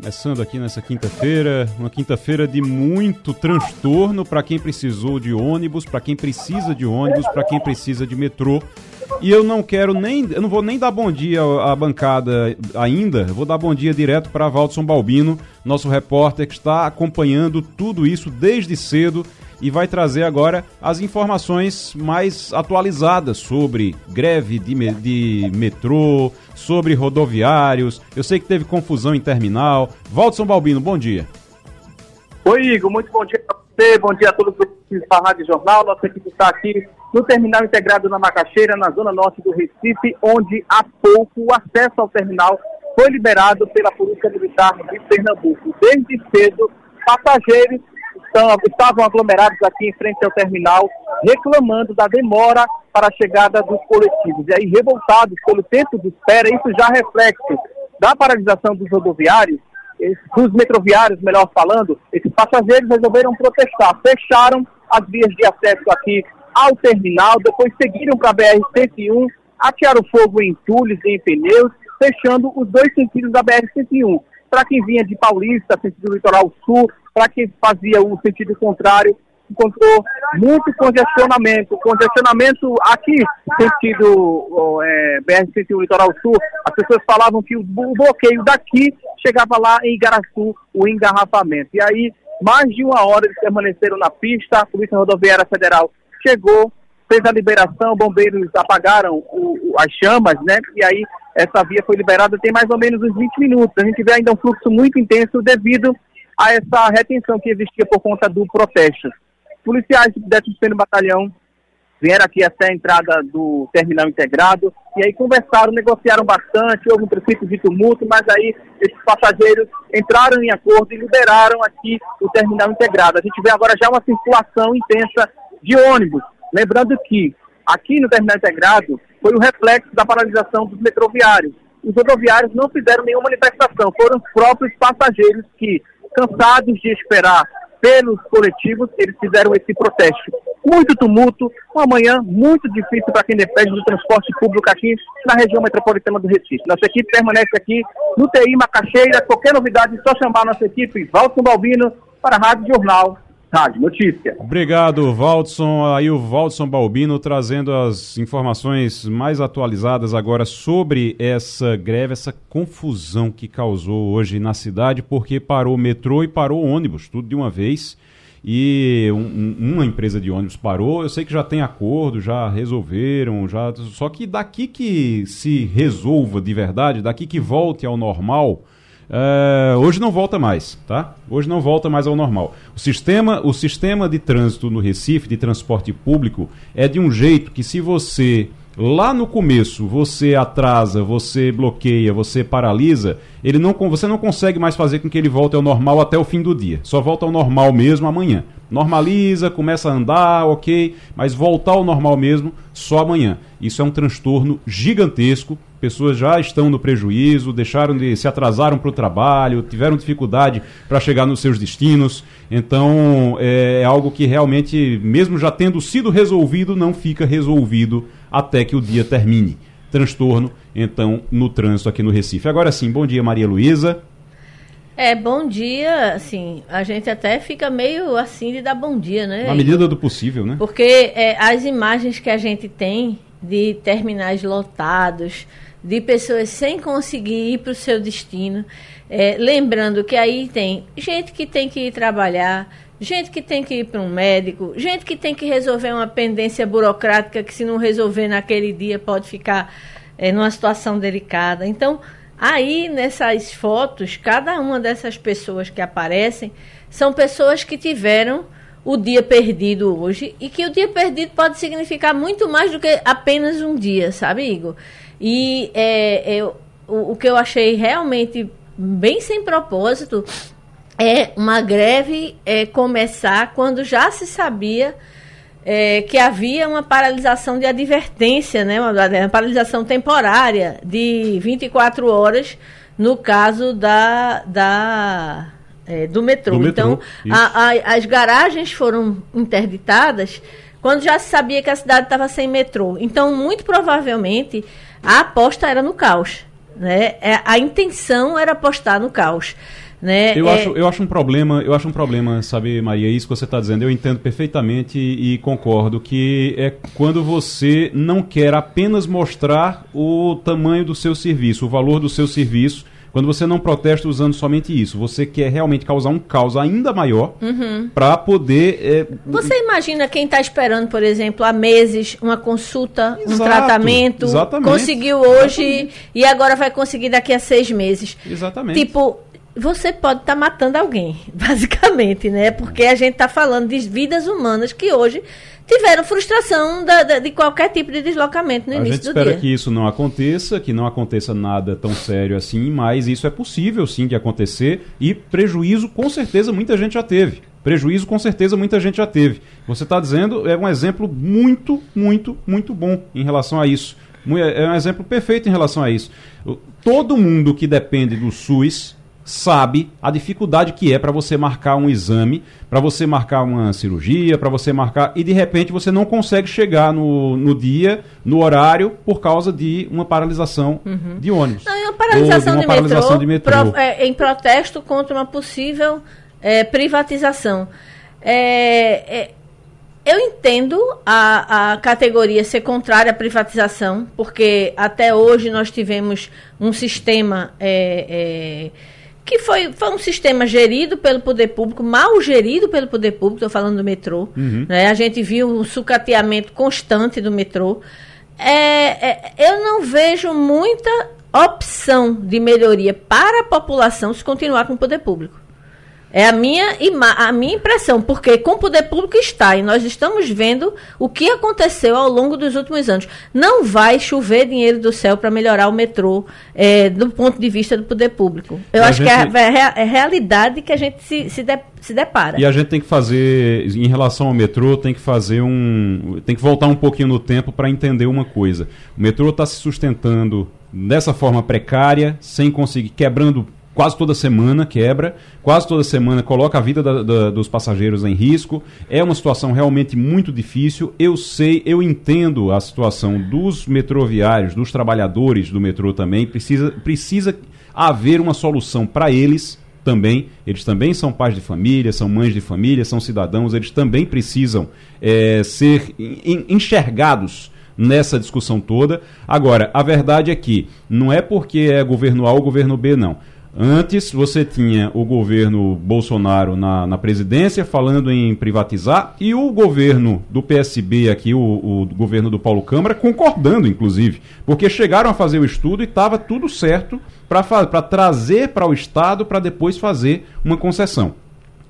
Começando aqui nessa quinta-feira, uma quinta-feira de muito transtorno para quem precisou de ônibus, para quem precisa de ônibus, para quem precisa de metrô. E eu não quero nem, eu não vou nem dar bom dia à bancada ainda, vou dar bom dia direto para Valdson Balbino, nosso repórter que está acompanhando tudo isso desde cedo e vai trazer agora as informações mais atualizadas sobre greve de, de metrô, sobre rodoviários. Eu sei que teve confusão em terminal. Valdson Balbino, bom dia. Oi, Igor, muito bom dia para você, bom dia a todos os da Rádio Jornal. Nossa equipe está aqui no terminal integrado na Macaxeira, na zona norte do Recife, onde há pouco o acesso ao terminal foi liberado pela Polícia Militar de Pernambuco. Desde cedo, passageiros estão, estavam aglomerados aqui em frente ao terminal, reclamando da demora para a chegada dos coletivos. E aí, revoltados pelo tempo de espera, isso já reflete da paralisação dos rodoviários, dos metroviários, melhor falando, esses passageiros resolveram protestar, fecharam as vias de acesso aqui ao terminal, depois seguiram para a BR-101, atearam fogo em entulhos e em pneus, fechando os dois sentidos da BR-101. Para quem vinha de Paulista, sentido litoral sul, para quem fazia o sentido contrário, encontrou muito congestionamento. Congestionamento aqui, sentido é, BR-101 Litoral Sul, as pessoas falavam que o bloqueio daqui chegava lá em Igaraçu, o engarrafamento. E aí, mais de uma hora eles permaneceram na pista, a Polícia Rodoviária Federal chegou, fez a liberação, bombeiros apagaram o, o, as chamas, né? E aí essa via foi liberada tem mais ou menos uns 20 minutos. A gente vê ainda um fluxo muito intenso devido a essa retenção que existia por conta do protesto. Policiais do 11 Batalhão vieram aqui até a entrada do terminal integrado e aí conversaram, negociaram bastante, houve um princípio de tumulto, mas aí esses passageiros entraram em acordo e liberaram aqui o terminal integrado. A gente vê agora já uma circulação intensa de ônibus. Lembrando que aqui no terminal integrado foi o reflexo da paralisação dos metroviários. Os rodoviários não fizeram nenhuma manifestação, foram os próprios passageiros que cansados de esperar pelos coletivos, eles fizeram esse protesto. Muito tumulto, uma manhã muito difícil para quem depende do transporte público aqui na região metropolitana do Recife. Nossa equipe permanece aqui no TI Macaxeira. Qualquer novidade, é só chamar nossa equipe, Valson Balbino, para a Rádio Jornal Rádio Notícia. Obrigado, Valdson. Aí o Valdson Balbino trazendo as informações mais atualizadas agora sobre essa greve, essa confusão que causou hoje na cidade, porque parou metrô e parou ônibus, tudo de uma vez. E um, uma empresa de ônibus parou. Eu sei que já tem acordo, já resolveram, já. Só que daqui que se resolva de verdade, daqui que volte ao normal Uh, hoje não volta mais, tá? Hoje não volta mais ao normal. O sistema, o sistema de trânsito no Recife, de transporte público, é de um jeito que se você lá no começo você atrasa, você bloqueia, você paralisa, ele não, você não consegue mais fazer com que ele volte ao normal até o fim do dia. Só volta ao normal mesmo amanhã. Normaliza, começa a andar, ok, mas voltar ao normal mesmo só amanhã. Isso é um transtorno gigantesco pessoas já estão no prejuízo, deixaram de se atrasaram para o trabalho, tiveram dificuldade para chegar nos seus destinos. Então é, é algo que realmente, mesmo já tendo sido resolvido, não fica resolvido até que o dia termine. Transtorno, então, no trânsito aqui no Recife. Agora sim, bom dia, Maria Luísa. É, bom dia, assim, a gente até fica meio assim de dar bom dia, né? Na medida do possível, né? Porque é, as imagens que a gente tem de terminais lotados, de pessoas sem conseguir ir para o seu destino. É, lembrando que aí tem gente que tem que ir trabalhar, gente que tem que ir para um médico, gente que tem que resolver uma pendência burocrática que, se não resolver naquele dia, pode ficar é, numa situação delicada. Então, aí nessas fotos, cada uma dessas pessoas que aparecem são pessoas que tiveram o dia perdido hoje e que o dia perdido pode significar muito mais do que apenas um dia, sabe, Igor? E é, é, o, o que eu achei realmente bem sem propósito é uma greve é, começar quando já se sabia é, que havia uma paralisação de advertência, né, uma, uma, paralisação temporária de 24 horas no caso da, da, é, do, metrô. do, metrô. Então, a, a, as garagens foram interditadas quando já se sabia que a cidade estava sem metrô. Então, muito provavelmente, a aposta era no caos. Né? É, a intenção era apostar no caos. Né? Eu, é... acho, eu acho um problema, eu acho um problema, sabe, Maria, isso que você está dizendo, eu entendo perfeitamente e, concordo que é quando você não quer apenas mostrar o tamanho do seu serviço, o valor do seu serviço, quando você não protesta usando somente isso, você quer realmente causar um caos ainda maior uhum. para poder. É... Você imagina quem está esperando, por exemplo, há meses uma consulta, Exato, um tratamento, exatamente, conseguiu hoje exatamente. e agora vai conseguir daqui a seis meses. Exatamente. Tipo, você pode estar tá matando alguém, basicamente, né? Porque a gente está falando de vidas humanas que hoje tiveram frustração da, da, de qualquer tipo de deslocamento no a início do dia. A gente espera que isso não aconteça, que não aconteça nada tão sério assim, mas isso é possível sim de acontecer e prejuízo com certeza muita gente já teve. Prejuízo com certeza muita gente já teve. Você está dizendo é um exemplo muito, muito, muito bom em relação a isso. É um exemplo perfeito em relação a isso. Todo mundo que depende do SUS sabe a dificuldade que é para você marcar um exame, para você marcar uma cirurgia, para você marcar e de repente você não consegue chegar no, no dia, no horário, por causa de uma paralisação uhum. de ônibus. Não, é uma paralisação, de, uma de, paralisação metrô, de, metrô, pro, é, em protesto contra uma possível é, privatização. É, é eu entendo a, a categoria ser contrária à privatização, porque até hoje nós tivemos um sistema é, é, que foi, foi um sistema gerido pelo poder público, mal gerido pelo poder público, estou falando do metrô. Uhum. Né? A gente viu um sucateamento constante do metrô. É, é, eu não vejo muita opção de melhoria para a população se continuar com o poder público. É a minha, a minha impressão, porque com o poder público está, e nós estamos vendo o que aconteceu ao longo dos últimos anos. Não vai chover dinheiro do céu para melhorar o metrô é, do ponto de vista do poder público. Eu acho gente... que é, é a, é a, realidade que a gente se, se, de, se depara. E a gente tem que fazer, em relação ao metrô, tem que fazer um. tem que voltar um pouquinho no tempo para entender uma coisa. O metrô está se sustentando dessa forma precária, sem conseguir, quebrando quase toda semana quebra, quase toda semana coloca a vida da, da, dos passageiros em risco. É uma situação realmente muito difícil. Eu sei, eu entendo a situação dos metroviários, dos trabalhadores do metrô também. Precisa, precisa haver uma solução para eles também. Eles também são pais de família, são mães de família, são cidadãos. Eles também precisam é, ser enxergados nessa discussão toda. Agora, a verdade é que não é porque é governo A ou governo B, não. Antes você tinha o governo Bolsonaro na, na presidência falando em privatizar e o governo do PSB aqui, o, o governo do Paulo Câmara, concordando, inclusive, porque chegaram a fazer o estudo e estava tudo certo para trazer para o Estado para depois fazer uma concessão.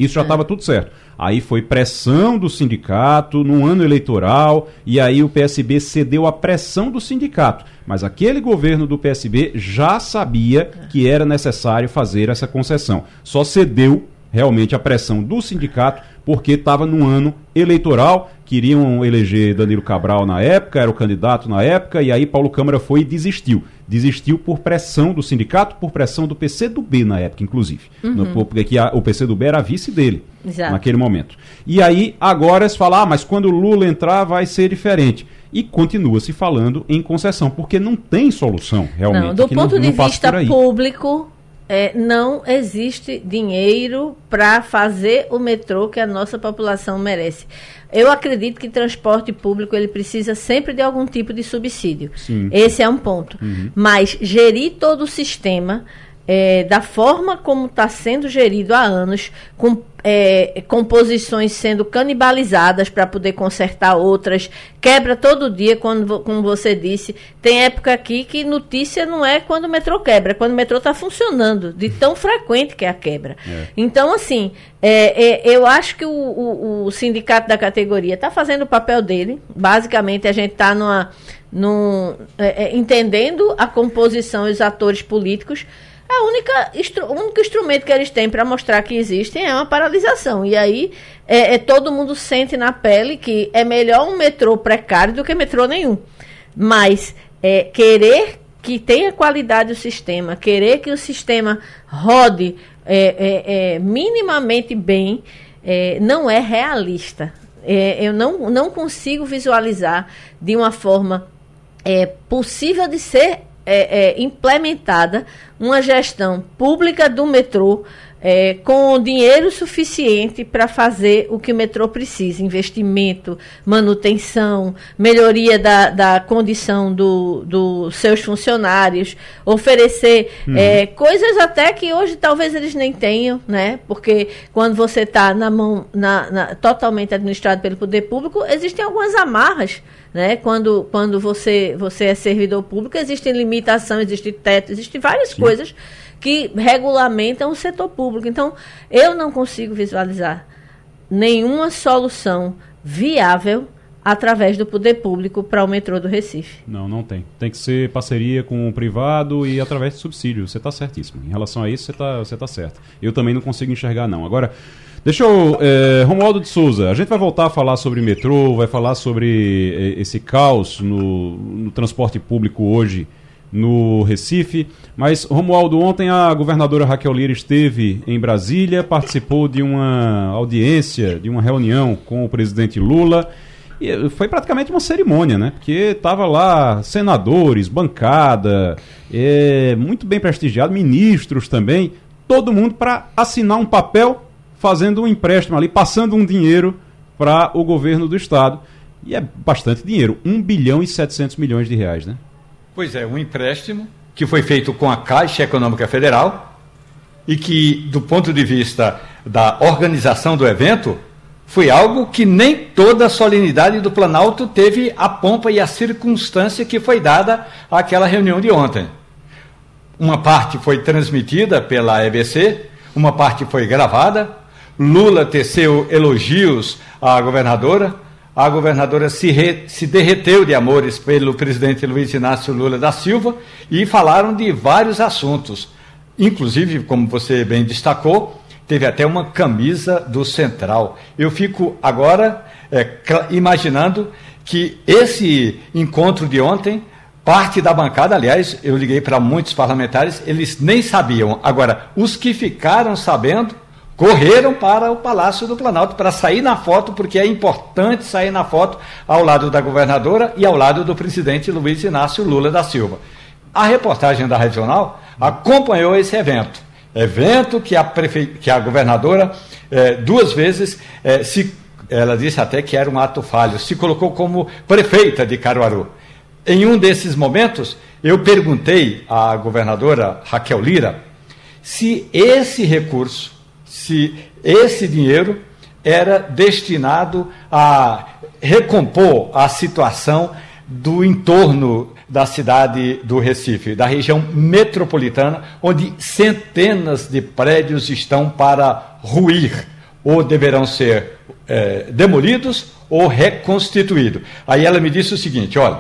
Isso já estava é. tudo certo. Aí foi pressão do sindicato no ano eleitoral e aí o PSB cedeu à pressão do sindicato. Mas aquele governo do PSB já sabia que era necessário fazer essa concessão. Só cedeu realmente a pressão do sindicato porque estava no ano eleitoral, queriam eleger Danilo Cabral na época, era o candidato na época, e aí Paulo Câmara foi e desistiu. Desistiu por pressão do sindicato, por pressão do PCdoB na época, inclusive. Uhum. No, porque a, o PCdoB era vice dele Exato. naquele momento. E aí, agora se fala, ah, mas quando o Lula entrar vai ser diferente e continua se falando em concessão, porque não tem solução realmente. Não, do ponto não, de não vista público, é, não existe dinheiro para fazer o metrô que a nossa população merece. Eu acredito que transporte público ele precisa sempre de algum tipo de subsídio. Sim. Esse é um ponto. Uhum. Mas gerir todo o sistema é, da forma como está sendo gerido há anos, com é, composições sendo canibalizadas para poder consertar outras, quebra todo dia, quando, como você disse. Tem época aqui que notícia não é quando o metrô quebra, é quando o metrô está funcionando, de tão frequente que é a quebra. É. Então, assim, é, é, eu acho que o, o, o sindicato da categoria está fazendo o papel dele. Basicamente, a gente está numa, num, é, entendendo a composição e os atores políticos a única o único instrumento que eles têm para mostrar que existem é uma paralisação. E aí é, é, todo mundo sente na pele que é melhor um metrô precário do que metrô nenhum. Mas é, querer que tenha qualidade o sistema, querer que o sistema rode é, é, é minimamente bem, é, não é realista. eu não, não consigo visualizar de uma forma possível de ser implementada uma gestão pública do metrô é, com dinheiro suficiente para fazer o que o metrô precisa: investimento, manutenção, melhoria da, da condição dos do seus funcionários, oferecer uhum. é, coisas até que hoje talvez eles nem tenham, né? Porque quando você está na mão na, na, totalmente administrado pelo poder público, existem algumas amarras. Né? Quando, quando você, você é servidor público, existem limitações, existe teto, existem várias Sim. coisas que regulamentam o setor público. Então, eu não consigo visualizar nenhuma solução viável através do poder público para o metrô do Recife. Não, não tem. Tem que ser parceria com o privado e através de subsídio. Você está certíssimo. Em relação a isso, você está você tá certo. Eu também não consigo enxergar, não. Agora, deixa eu... É, Romualdo de Souza, a gente vai voltar a falar sobre metrô, vai falar sobre é, esse caos no, no transporte público hoje no Recife. Mas, Romualdo, ontem a governadora Raquel Lira esteve em Brasília, participou de uma audiência, de uma reunião com o presidente Lula. E foi praticamente uma cerimônia, né? Porque estava lá senadores, bancada, é, muito bem prestigiado, ministros também, todo mundo para assinar um papel fazendo um empréstimo ali, passando um dinheiro para o governo do estado. E é bastante dinheiro, 1 bilhão e 700 milhões de reais, né? Pois é, um empréstimo que foi feito com a Caixa Econômica Federal e que, do ponto de vista da organização do evento, foi algo que nem toda a solenidade do Planalto teve a pompa e a circunstância que foi dada àquela reunião de ontem. Uma parte foi transmitida pela EBC, uma parte foi gravada. Lula teceu elogios à governadora a governadora se, re, se derreteu de amores pelo presidente Luiz Inácio Lula da Silva e falaram de vários assuntos. Inclusive, como você bem destacou, teve até uma camisa do Central. Eu fico agora é, imaginando que esse encontro de ontem, parte da bancada, aliás, eu liguei para muitos parlamentares, eles nem sabiam. Agora, os que ficaram sabendo correram para o Palácio do Planalto para sair na foto, porque é importante sair na foto ao lado da governadora e ao lado do presidente Luiz Inácio Lula da Silva. A reportagem da Regional acompanhou esse evento. Evento que a, prefe... que a governadora eh, duas vezes eh, se. Ela disse até que era um ato falho, se colocou como prefeita de Caruaru. Em um desses momentos, eu perguntei à governadora Raquel Lira se esse recurso se esse dinheiro era destinado a recompor a situação do entorno da cidade do Recife, da região metropolitana, onde centenas de prédios estão para ruir, ou deverão ser é, demolidos ou reconstituídos. Aí ela me disse o seguinte: olha,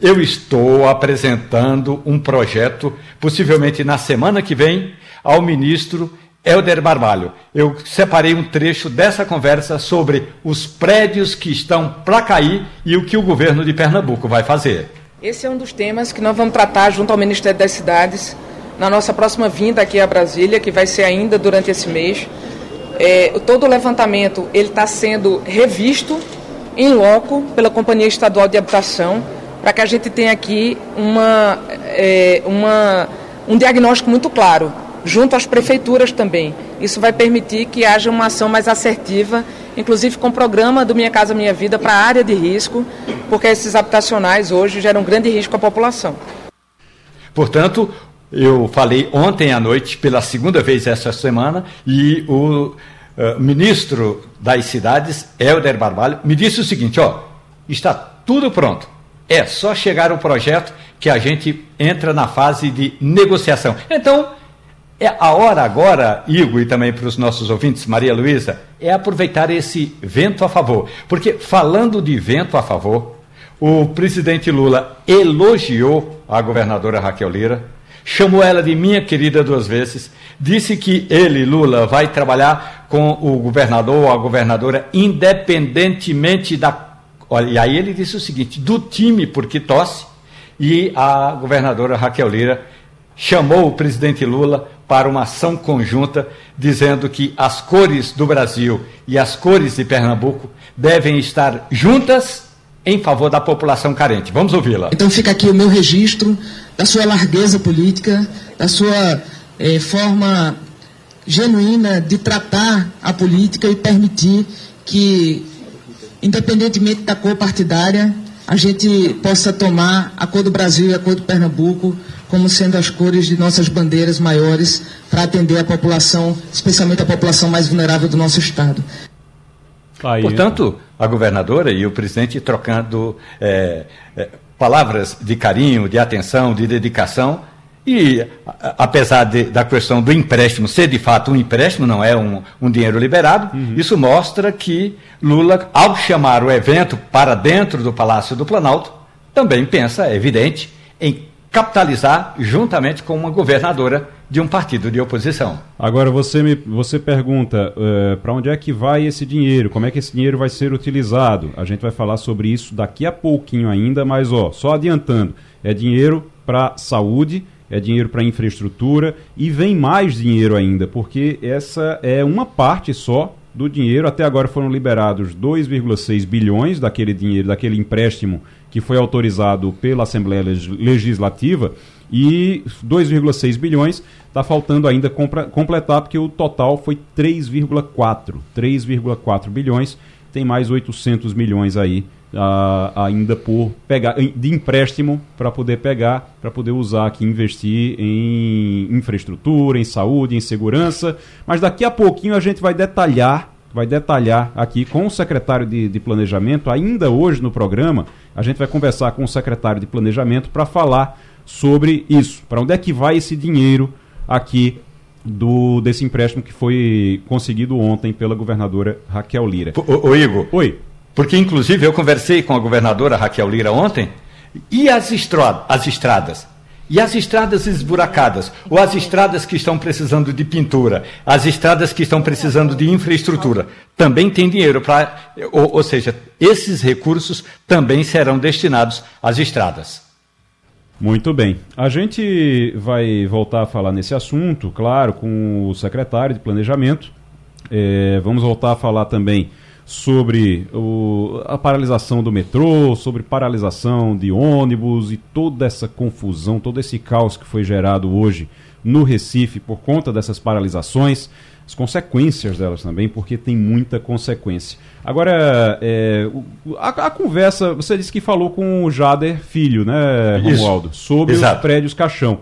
eu estou apresentando um projeto, possivelmente na semana que vem, ao ministro Helder Barbalho. Eu separei um trecho dessa conversa sobre os prédios que estão para cair e o que o governo de Pernambuco vai fazer. Esse é um dos temas que nós vamos tratar junto ao Ministério das Cidades na nossa próxima vinda aqui a Brasília, que vai ser ainda durante esse mês. É, todo o levantamento ele está sendo revisto em loco pela Companhia Estadual de Habitação para que a gente tenha aqui uma, é, uma, um diagnóstico muito claro junto às prefeituras também. Isso vai permitir que haja uma ação mais assertiva, inclusive com o programa do Minha Casa Minha Vida para a área de risco, porque esses habitacionais hoje geram grande risco à população. Portanto, eu falei ontem à noite, pela segunda vez essa semana, e o uh, ministro das cidades, Helder Barbalho, me disse o seguinte: ó, está tudo pronto. É só chegar o projeto que a gente entra na fase de negociação. Então, é a hora agora, Igor, e também para os nossos ouvintes, Maria Luísa, é aproveitar esse vento a favor. Porque falando de vento a favor, o presidente Lula elogiou a governadora Raquel Lira, chamou ela de minha querida duas vezes, disse que ele, Lula, vai trabalhar com o governador ou a governadora independentemente da. E aí ele disse o seguinte: do time porque tosse, e a governadora Raquel Lira chamou o presidente Lula para uma ação conjunta, dizendo que as cores do Brasil e as cores de Pernambuco devem estar juntas em favor da população carente. Vamos ouvi-la. Então fica aqui o meu registro da sua largueza política, da sua eh, forma genuína de tratar a política e permitir que, independentemente da cor partidária, a gente possa tomar a cor do Brasil e a cor do Pernambuco como sendo as cores de nossas bandeiras maiores para atender a população, especialmente a população mais vulnerável do nosso Estado. Aí, Portanto, a governadora e o presidente trocando é, é, palavras de carinho, de atenção, de dedicação. E, apesar de, da questão do empréstimo ser de fato um empréstimo, não é um, um dinheiro liberado, uhum. isso mostra que Lula, ao chamar o evento para dentro do Palácio do Planalto, também pensa, é evidente, em capitalizar juntamente com uma governadora de um partido de oposição. Agora você me você pergunta uh, para onde é que vai esse dinheiro? Como é que esse dinheiro vai ser utilizado? A gente vai falar sobre isso daqui a pouquinho ainda, mas ó, só adiantando, é dinheiro para saúde, é dinheiro para infraestrutura e vem mais dinheiro ainda, porque essa é uma parte só do dinheiro. Até agora foram liberados 2,6 bilhões daquele dinheiro, daquele empréstimo que foi autorizado pela Assembleia Legislativa e 2,6 bilhões está faltando ainda completar porque o total foi 3,4 3,4 bilhões tem mais 800 milhões aí uh, ainda por pegar de empréstimo para poder pegar para poder usar aqui investir em infraestrutura em saúde em segurança mas daqui a pouquinho a gente vai detalhar vai detalhar aqui com o secretário de, de Planejamento, ainda hoje no programa, a gente vai conversar com o secretário de Planejamento para falar sobre isso. Para onde é que vai esse dinheiro aqui do desse empréstimo que foi conseguido ontem pela governadora Raquel Lira? O, o Igor. Oi. Porque, inclusive, eu conversei com a governadora Raquel Lira ontem e as, estrada, as estradas? E as estradas esburacadas, ou as estradas que estão precisando de pintura, as estradas que estão precisando de infraestrutura, também tem dinheiro para. Ou, ou seja, esses recursos também serão destinados às estradas. Muito bem. A gente vai voltar a falar nesse assunto, claro, com o secretário de Planejamento. É, vamos voltar a falar também sobre o, a paralisação do metrô, sobre paralisação de ônibus e toda essa confusão, todo esse caos que foi gerado hoje no Recife por conta dessas paralisações, as consequências delas também, porque tem muita consequência. Agora, é, a, a, conversa, você disse que falou com o Jader Filho, né, Romualdo, sobre Exato. os prédios caixão.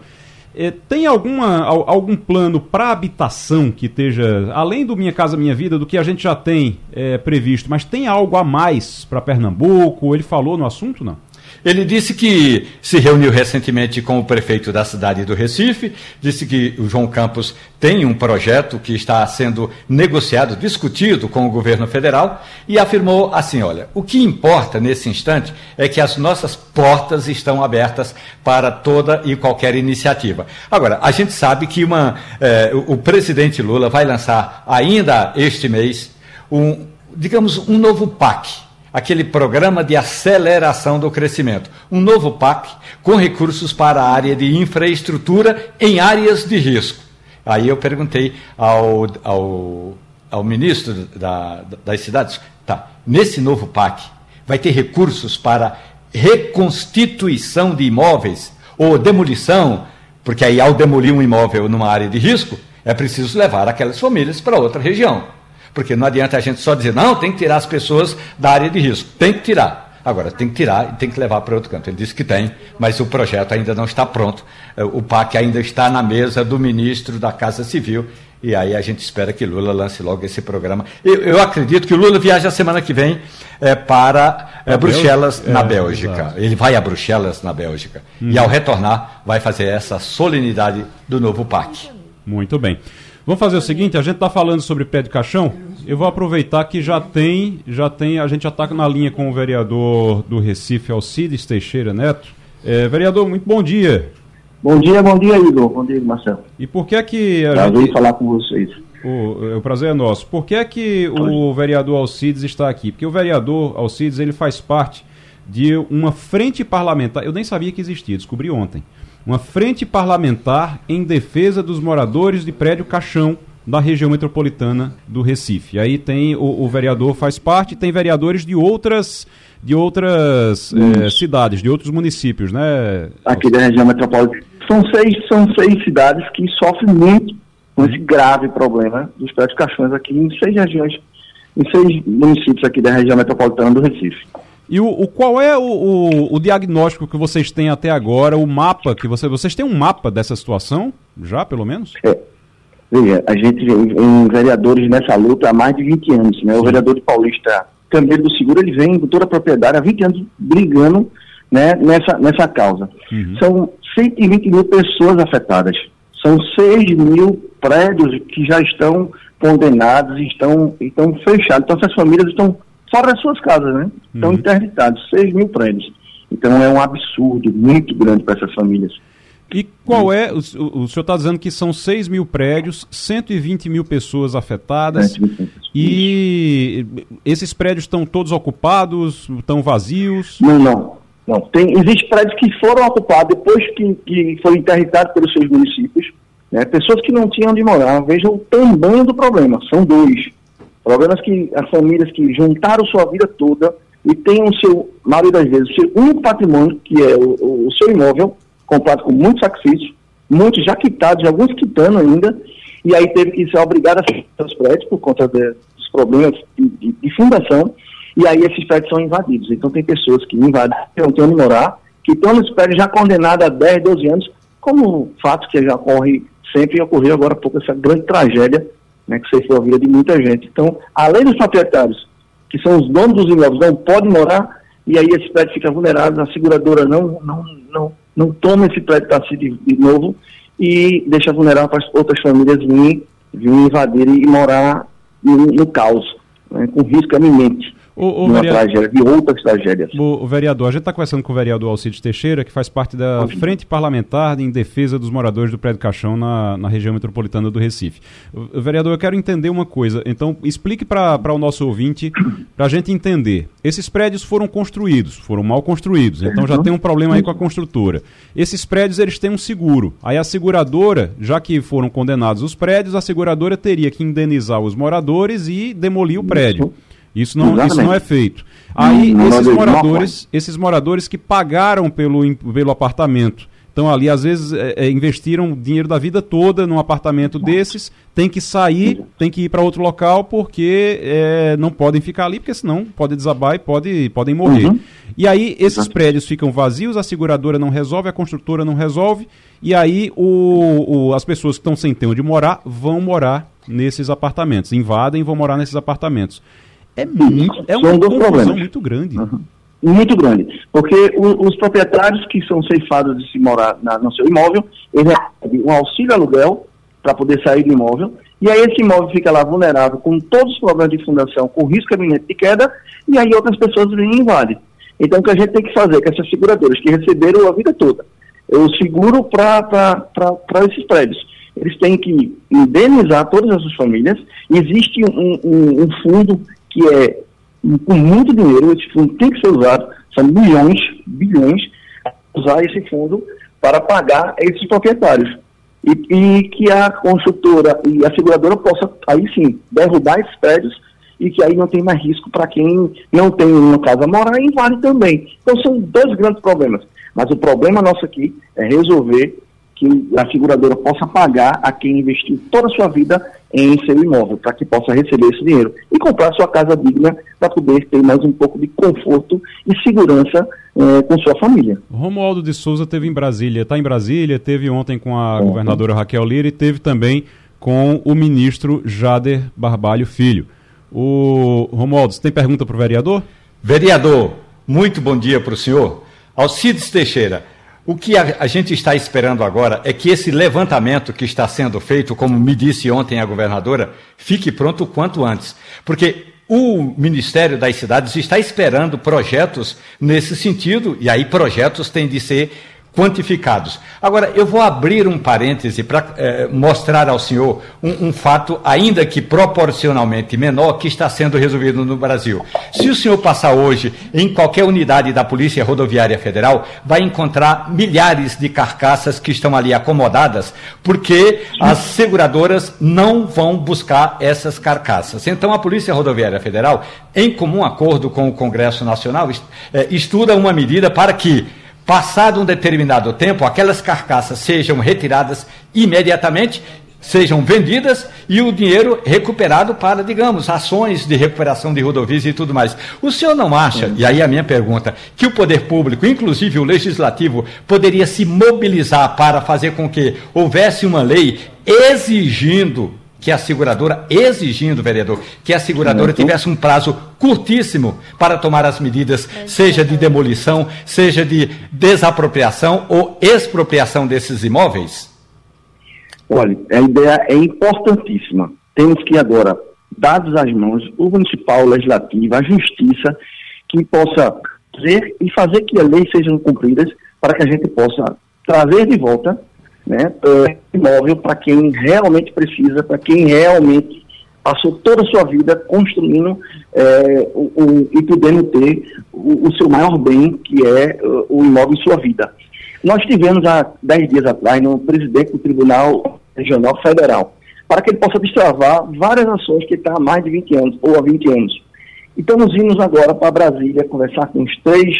É, tem alguma, algum plano para habitação que esteja, além do Minha Casa Minha Vida, do que a gente já tem é, previsto, mas tem algo a mais para Pernambuco? Ele falou no assunto, não? Ele disse que se reuniu recentemente com o prefeito da cidade do Recife, disse que o João Campos tem um projeto que está sendo negociado, discutido com o governo federal, e afirmou assim: olha, o que importa nesse instante é que as nossas portas estão abertas para toda e qualquer iniciativa. Agora, a gente sabe que uma, eh, o presidente Lula vai lançar ainda este mês um, digamos, um novo PAC aquele programa de aceleração do crescimento. Um novo PAC com recursos para a área de infraestrutura em áreas de risco. Aí eu perguntei ao, ao, ao ministro da, das cidades, tá, nesse novo PAC vai ter recursos para reconstituição de imóveis ou demolição, porque aí ao demolir um imóvel numa área de risco, é preciso levar aquelas famílias para outra região. Porque não adianta a gente só dizer, não, tem que tirar as pessoas da área de risco. Tem que tirar. Agora, tem que tirar e tem que levar para outro canto. Ele disse que tem, mas o projeto ainda não está pronto. É, o PAC ainda está na mesa do ministro da Casa Civil. E aí a gente espera que Lula lance logo esse programa. Eu, eu acredito que o Lula viaja semana que vem é, para é, Bruxelas, na é, Bélgica. Ele vai a Bruxelas, na Bélgica. Hum. E ao retornar, vai fazer essa solenidade do novo PAC. Muito bem. Vamos fazer o seguinte, a gente está falando sobre pé de caixão. Eu vou aproveitar que já tem, já tem, a gente já está na linha com o vereador do Recife, Alcides Teixeira Neto. É, vereador, muito bom dia. Bom dia, bom dia, Igor. Bom dia, Marcelo. E por que é que a Prazer gente... falar com vocês. O, o prazer é nosso. Por que é que o vereador Alcides está aqui? Porque o vereador Alcides ele faz parte de uma frente parlamentar. Eu nem sabia que existia, descobri ontem. Uma frente parlamentar em defesa dos moradores de prédio Caixão da região metropolitana do Recife. Aí tem o, o vereador faz parte, tem vereadores de outras de outras eh, cidades, de outros municípios, né? Aqui da região metropolitana. São seis, são seis cidades que sofrem muito com esse grave problema dos prédios caixões aqui em seis regiões, em seis municípios aqui da região metropolitana do Recife. E o, o qual é o, o, o, diagnóstico que vocês têm até agora, o mapa que você, vocês têm um mapa dessa situação, já pelo menos? É. Veja, a gente vem vereadores nessa luta há mais de 20 anos, né? O vereador de Paulista Cambeiro do Seguro, ele vem com toda a propriedade há 20 anos brigando né, nessa, nessa causa. Uhum. São 120 mil pessoas afetadas. São 6 mil prédios que já estão condenados, estão, estão fechados. Então, essas famílias estão fora das suas casas, né? Estão uhum. interditados, 6 mil prédios. Então, é um absurdo muito grande para essas famílias. E qual é, o, o senhor está dizendo que são 6 mil prédios, 120 mil pessoas afetadas, e esses prédios estão todos ocupados, estão vazios? Não, não. não. Tem, existem prédios que foram ocupados depois que, que foram interditados pelos seus municípios, né? pessoas que não tinham onde morar. Vejam o tamanho do problema, são dois. Problemas que as famílias que juntaram sua vida toda e têm o seu, na maioria das vezes, o seu único patrimônio, que é o, o seu imóvel, comprado com muito sacrifício, muitos já quitados, alguns quitando ainda, e aí teve que ser obrigado a fechar os prédios por conta de, dos problemas de, de, de, fundação, e aí esses prédios são invadidos. Então tem pessoas que invadem, não têm onde morar, que estão nos prédios já condenados há 10, 12 anos, como fato que já ocorre sempre e ocorreu agora há pouco essa grande tragédia né, que ceifou a vida de muita gente. Então, além dos proprietários, que são os donos dos imóveis, não podem morar, e aí esse prédio fica vulnerável, a seguradora não, não, não, não toma esse prédio para si de, de, novo e deixa vulnerável para outras famílias virem, virem invadir e morar no, no caos, né, com risco iminente. O, o uma vereador, tragédia, de outras tragédias. O, o vereador, a gente está conversando com o vereador Alcides Teixeira, que faz parte da Frente Parlamentar em Defesa dos Moradores do Prédio Caixão na, na região metropolitana do Recife. O, vereador, eu quero entender uma coisa. Então, explique para o nosso ouvinte, para a gente entender. Esses prédios foram construídos, foram mal construídos, então já tem um problema aí com a construtora. Esses prédios, eles têm um seguro. Aí a seguradora, já que foram condenados os prédios, a seguradora teria que indenizar os moradores e demolir o prédio. Isso não, isso não é feito. Aí não, esses moradores, esses moradores que pagaram pelo, pelo apartamento, então ali às vezes é, é, investiram dinheiro da vida toda num apartamento desses, tem que sair, tem que ir para outro local porque é, não podem ficar ali, porque senão pode desabar e pode, podem morrer. Uhum. E aí esses prédios ficam vazios, a seguradora não resolve, a construtora não resolve, e aí o, o as pessoas que estão sem ter onde morar vão morar nesses apartamentos, invadem e vão morar nesses apartamentos. É muito, é uma confusão muito grande. Uhum. Muito grande. Porque o, os proprietários que são ceifados de se morar na, no seu imóvel, eles recebem um auxílio aluguel para poder sair do imóvel, e aí esse imóvel fica lá vulnerável com todos os problemas de fundação, com risco iminente de queda, e aí outras pessoas vêm e invadem. Então o que a gente tem que fazer com essas seguradoras que receberam a vida toda, eu seguro para esses prédios. Eles têm que indenizar todas essas famílias. Existe um, um, um fundo que é com muito dinheiro, esse fundo tem que ser usado, são milhões, bilhões, usar esse fundo para pagar esses proprietários. E, e, que a construtora e a seguradora possa, aí sim, derrubar esses prédios e que aí não tem mais risco para quem não tem uma casa morar e invade também. Então são dois grandes problemas. Mas o problema nosso aqui é resolver que a seguradora possa pagar a quem investiu toda a sua vida em seu imóvel, para que possa receber esse dinheiro e comprar sua casa digna para poder ter mais um pouco de conforto e segurança eh, com sua família. Romualdo de Souza teve em Brasília, está em Brasília, teve ontem com a governadora Raquel Lira e teve também com o ministro Jader Barbalho Filho. O Romualdo, você tem pergunta para o vereador? Vereador, muito bom dia para o senhor. Alcides Teixeira, o que a, a, gente está esperando agora é que esse levantamento que está sendo feito, como me disse ontem a governadora, fique pronto o quanto antes. Porque o Ministério das Cidades está esperando projetos nesse sentido, e aí projetos têm de ser quantificados. Agora, eu vou abrir um parêntese para eh, mostrar ao senhor um, um, fato, ainda que proporcionalmente menor, que está sendo resolvido no Brasil. Se o senhor passar hoje em qualquer unidade da Polícia Rodoviária Federal, vai encontrar milhares de carcaças que estão ali acomodadas, porque as seguradoras não vão buscar essas carcaças. Então, a Polícia Rodoviária Federal, em comum acordo com o Congresso Nacional, eh, estuda uma medida para que Passado um determinado tempo, aquelas carcaças sejam retiradas imediatamente, sejam vendidas e o dinheiro recuperado para, digamos, ações de recuperação de rodovias e tudo mais. O senhor não acha, e aí a minha pergunta, que o poder público, inclusive o legislativo, poderia se mobilizar para fazer com que houvesse uma lei exigindo que a seguradora, exigindo, vereador, que a seguradora tivesse um prazo curtíssimo para tomar as medidas, seja de demolição, seja de desapropriação ou expropriação desses imóveis? Olha, a ideia é importantíssima. Temos que agora, dados às mãos, o municipal, o legislativo, a justiça, que possa fazer e fazer que as leis sejam cumpridas para que a gente possa trazer de volta né, é, imóvel para quem realmente precisa, para quem realmente passou toda a sua vida construindo é, o, e podendo ter o, o, seu maior bem, que é o, imóvel em sua vida. Nós tivemos há 10 dias atrás no presidente do Tribunal Regional Federal, para que ele possa destravar várias ações que está há mais de 20 anos, ou há 20 anos. Então, nós vimos agora para Brasília conversar com os três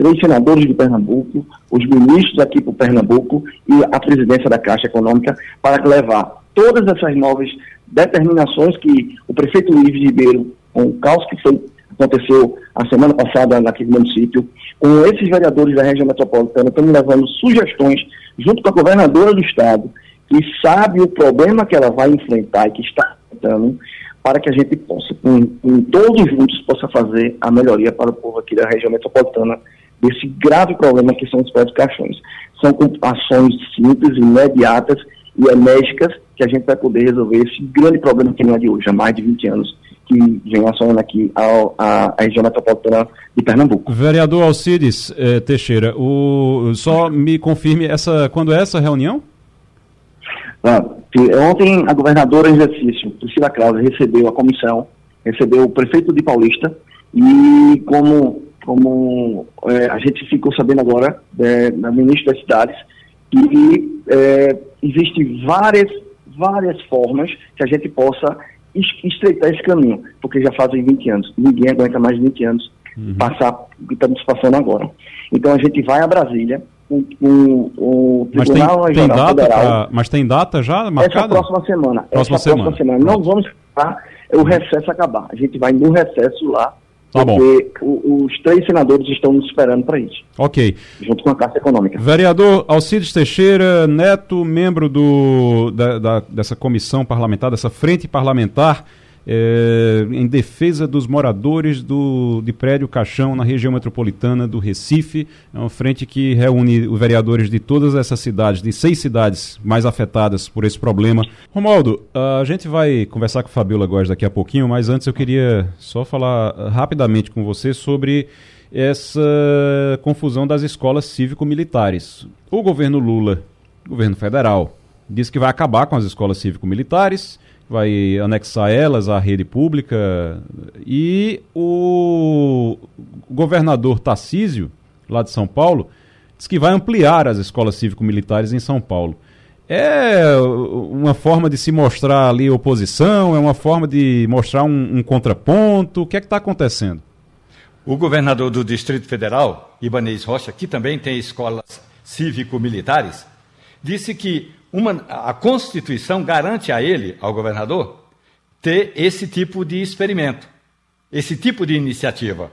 três senadores de Pernambuco, os ministros aqui para Pernambuco e a presidência da Caixa Econômica para levar todas essas novas determinações que o prefeito Luiz Ribeiro, com o caos que foi, aconteceu a semana passada naquele município, com esses vereadores da região metropolitana, estamos levando sugestões junto com a governadora do estado, que sabe o problema que ela vai enfrentar e que está enfrentando, para que a gente possa, com, com todos juntos, possa fazer a melhoria para o povo aqui da região metropolitana desse grave problema que são os pés caixões. São ações simples, imediatas e enérgicas que a gente vai poder resolver esse grande problema que não é de hoje, há mais de 20 anos, que vem assolando aqui a, a, a, região metropolitana de Pernambuco. Vereador Alcides eh, Teixeira, o, só me confirme essa, quando é essa reunião? Ah, ontem a governadora em exercício, Priscila Krause, recebeu a comissão, recebeu o prefeito de Paulista e como como é, a gente ficou sabendo agora é, na ministra das cidades, que é, existem várias, várias formas que a gente possa estreitar esse caminho, porque já fazem 20 anos. Ninguém aguenta mais 20 anos uhum. passar o que estamos passando agora. Então a gente vai a Brasília, com, o Tribunal mas tem, tem data Federal. Pra, mas tem data já marcada? Essa próxima semana. Próxima essa semana. próxima semana. Não vamos esperar o recesso acabar. A gente vai no recesso lá Tá porque o, os três senadores estão nos esperando para isso. Ok. Junto com a Caixa Econômica. Vereador Alcides Teixeira Neto, membro do, da, da, dessa comissão parlamentar, dessa frente parlamentar é, em defesa dos moradores do, de prédio Caixão na região metropolitana do Recife. É uma frente que reúne os vereadores de todas essas cidades, de seis cidades mais afetadas por esse problema. Romaldo, a gente vai conversar com a Fabiola Góes daqui a pouquinho, mas antes eu queria só falar rapidamente com você sobre essa confusão das escolas cívico-militares. O governo Lula, governo federal, disse que vai acabar com as escolas cívico-militares vai anexar elas à rede pública. E o governador Tarcísio, lá de São Paulo, diz que vai ampliar as escolas cívico-militares em São Paulo. É uma forma de se mostrar ali oposição, é uma forma de mostrar um, um contraponto. O que é que está acontecendo? O governador do Distrito Federal, Ibanez Rocha, que também tem escolas cívico-militares, disse que uma, a Constituição garante a ele, ao governador, ter esse tipo de experimento, esse tipo de iniciativa.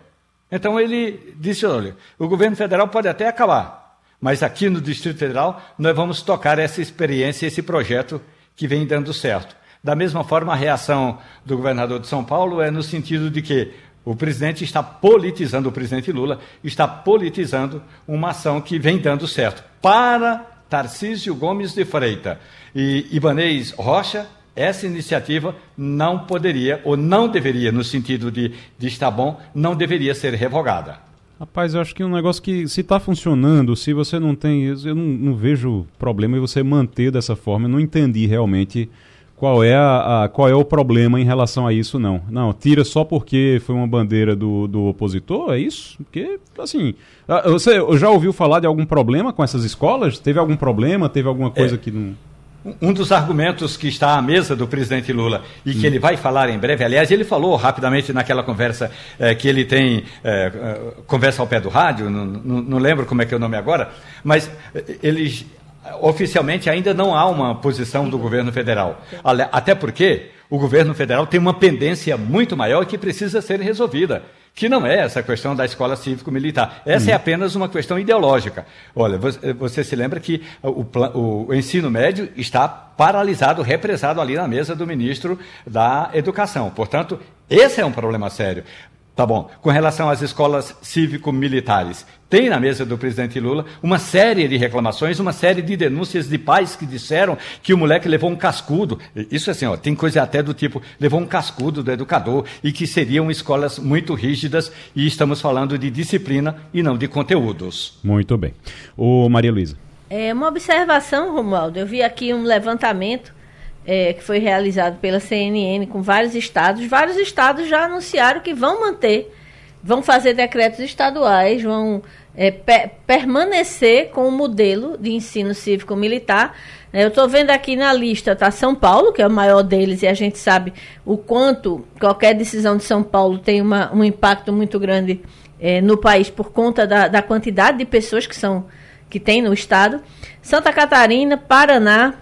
Então ele disse: olha, o governo federal pode até acabar, mas aqui no Distrito Federal nós vamos tocar essa experiência, esse projeto que vem dando certo. Da mesma forma, a reação do governador de São Paulo é no sentido de que o presidente está politizando, o presidente Lula está politizando uma ação que vem dando certo para Tarcísio Gomes de Freita e Ibanês Rocha, essa iniciativa não poderia, ou não deveria, no sentido de, de estar bom, não deveria ser revogada. Rapaz, eu acho que é um negócio que, se está funcionando, se você não tem. Eu não, não, vejo problema em você manter dessa forma. Eu não entendi realmente qual é, a, a, qual é o problema em relação a isso, não. Não, tira só porque foi uma bandeira do, do opositor, é isso? Porque, assim. Você já ouviu falar de algum problema com essas escolas? Teve algum problema? Teve alguma coisa é. que não. Um dos argumentos que está à mesa do presidente Lula e que hum. ele vai falar em breve, aliás, ele falou rapidamente naquela conversa é, que ele tem, é, conversa ao pé do rádio, não, não, não, lembro como é que é o nome agora, mas eles oficialmente ainda não há uma posição do governo federal. Até porque o governo federal tem uma pendência muito maior que precisa ser resolvida que não é essa questão da escola cívico-militar. Essa hum. é apenas uma questão ideológica. Olha, você, se lembra que o, o, o, ensino médio está paralisado, represado ali na mesa do ministro da Educação. Portanto, esse é um problema sério. Tá bom. Com relação às escolas cívico-militares, tem na mesa do presidente Lula uma série de reclamações, uma série de denúncias de pais que disseram que o moleque levou um cascudo. Isso assim, ó, tem coisa até do tipo, levou um cascudo do educador e que seriam escolas muito rígidas e estamos falando de disciplina e não de conteúdos. Muito bem. O Maria Luísa. É uma observação, Romualdo. Eu vi aqui um levantamento é, que foi realizado pela CNN com vários estados. Vários estados já anunciaram que vão manter, vão fazer decretos estaduais, vão é, pe permanecer com o modelo de ensino cívico-militar. É, eu estou vendo aqui na lista, tá São Paulo, que é o maior deles, e a gente sabe o quanto qualquer decisão de São Paulo tem uma, um impacto muito grande é, no país por conta da, da quantidade de pessoas que são que tem no estado. Santa Catarina, Paraná,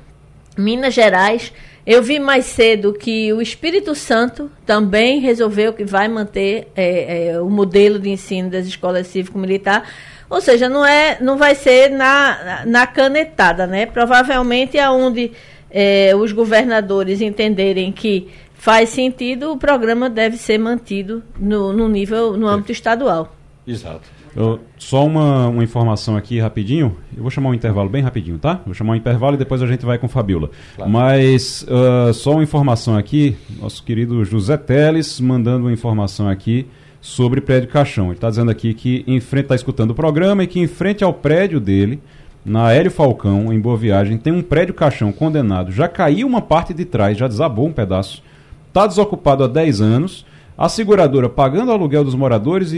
Minas Gerais. Eu vi mais cedo que o Espírito Santo também resolveu que vai manter é, é, o modelo de ensino das escolas cívico-militar. Ou seja, não, é, não vai ser na, na canetada, né? Provavelmente é onde é, os governadores entenderem que faz sentido, o programa deve ser mantido no, no nível, no âmbito estadual. Exato. Eu, só uma, uma, informação aqui rapidinho. Eu vou chamar um intervalo bem rapidinho, tá? Vou chamar um intervalo e depois a gente vai com Fabiola. Claro. Mas uh, só uma informação aqui. Nosso querido José Teles mandando uma informação aqui sobre prédio Caixão. Ele está dizendo aqui que em frente, está escutando o programa e que em frente ao prédio dele, na Hélio Falcão, em Boa Viagem, tem um prédio Caixão condenado. Já caiu uma parte de trás, já desabou um pedaço. Está desocupado há 10 anos a seguradora pagando o aluguel dos moradores e,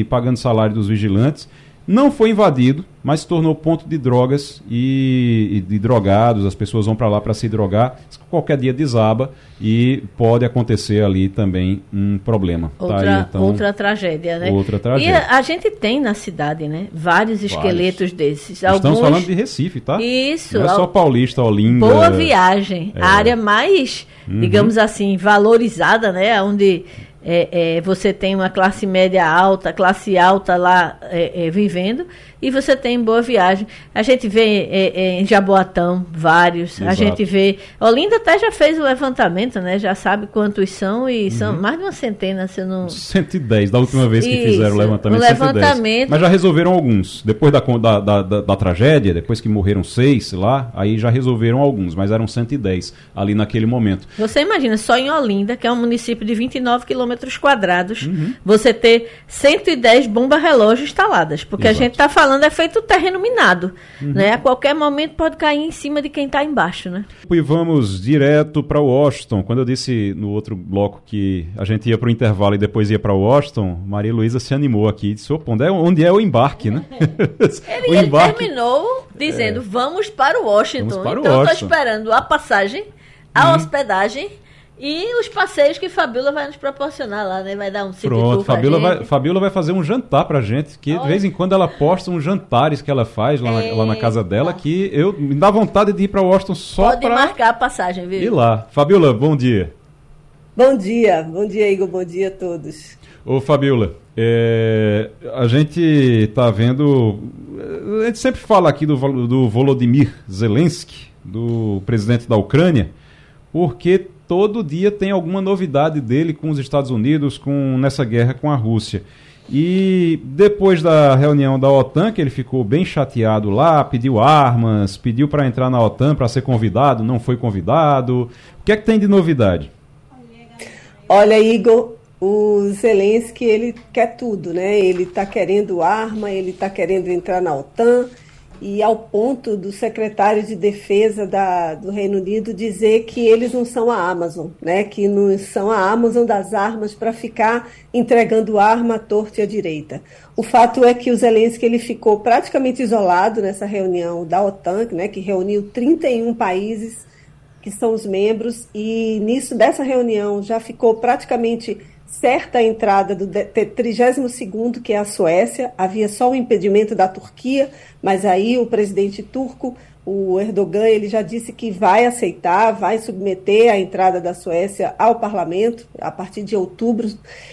e pagando salário dos vigilantes não foi invadido, mas se tornou ponto de drogas e, e de drogados. As pessoas vão para lá para se drogar. Qualquer dia desaba e pode acontecer ali também um problema. Tá outra, tá aí, então, outra tragédia, né? Outra tragédia. E a, a, gente tem na cidade, né? Vários, Vários. esqueletos desses. Estamos Alguns... falando de Recife, tá? Isso. Não é só Paulista, Olinda. Boa viagem. É. A área mais, uhum. digamos assim, valorizada, né? Onde é, é, você tem uma classe média alta, classe alta lá é, é vivendo, e você tem Boa Viagem. A gente vê é, é, em Jaboatão vários, Exato. a gente vê. Olinda até já fez o levantamento, né? Já sabe quantos são, e são uhum. mais de uma centena, se não. 110, da última vez que Isso, fizeram o levantamento. O levantamento. Mas já resolveram alguns. Depois da, da, da, da, da tragédia, depois que morreram seis lá, aí já resolveram alguns, mas eram 110 ali naquele momento. Você imagina, só em Olinda, que é um município de 29 quilômetros quadrados, uhum. você ter 110 bombas relógio instaladas. Porque Exato. a gente está falando é feito terreno minado, uhum. né? A qualquer momento pode cair em cima de quem está embaixo, né? E vamos direto para Washington. Quando eu disse no outro bloco que a gente ia para o intervalo e depois ia para Washington, Maria Luísa se animou aqui e disse, opa, onde é, onde é o embarque, né? ele, o embarque... ele terminou dizendo, é... vamos para o Washington. Vamos para então, estou esperando a passagem, a uhum. hospedagem e os passeios que Fabiola vai nos proporcionar lá, né? Vai dar um Pronto, Fabiola vai, Fabiola vai fazer um jantar pra gente, que Olha. de vez em quando ela posta uns jantares que ela faz lá, na, lá na casa dela, que eu me dá vontade de ir pra Washington só Pode pra... marcar a passagem, viu? Ir lá. Fabiola, bom dia. Bom dia, bom dia, Igor, bom dia a todos. Ô, Fabiola, é, a gente tá vendo... A gente sempre fala aqui do, do Volodymyr Zelensky, do presidente da Ucrânia, porque todo dia tem alguma novidade dele com os Estados Unidos, com nessa guerra com a Rússia. E depois da reunião da OTAN, que ele ficou bem chateado lá, pediu armas, pediu para entrar na OTAN para ser convidado, não foi convidado. O que é que tem de novidade? Olha, Igor, o Zelensky ele quer tudo, né? Ele está querendo arma, ele está querendo entrar na OTAN e ao ponto do secretário de defesa da, do Reino Unido dizer que eles não são a Amazon, né? Que não são a Amazon das armas para ficar entregando arma à torta e à direita. O fato é que o Zelensky ele ficou praticamente isolado nessa reunião da OTAN, né? Que reuniu 31 países que são os membros e nisso dessa reunião já ficou praticamente certa a entrada do 32º, que é a Suécia, havia só o impedimento da Turquia, mas aí o presidente turco o Erdogan ele já disse que vai aceitar, vai submeter a entrada da Suécia ao parlamento a partir de outubro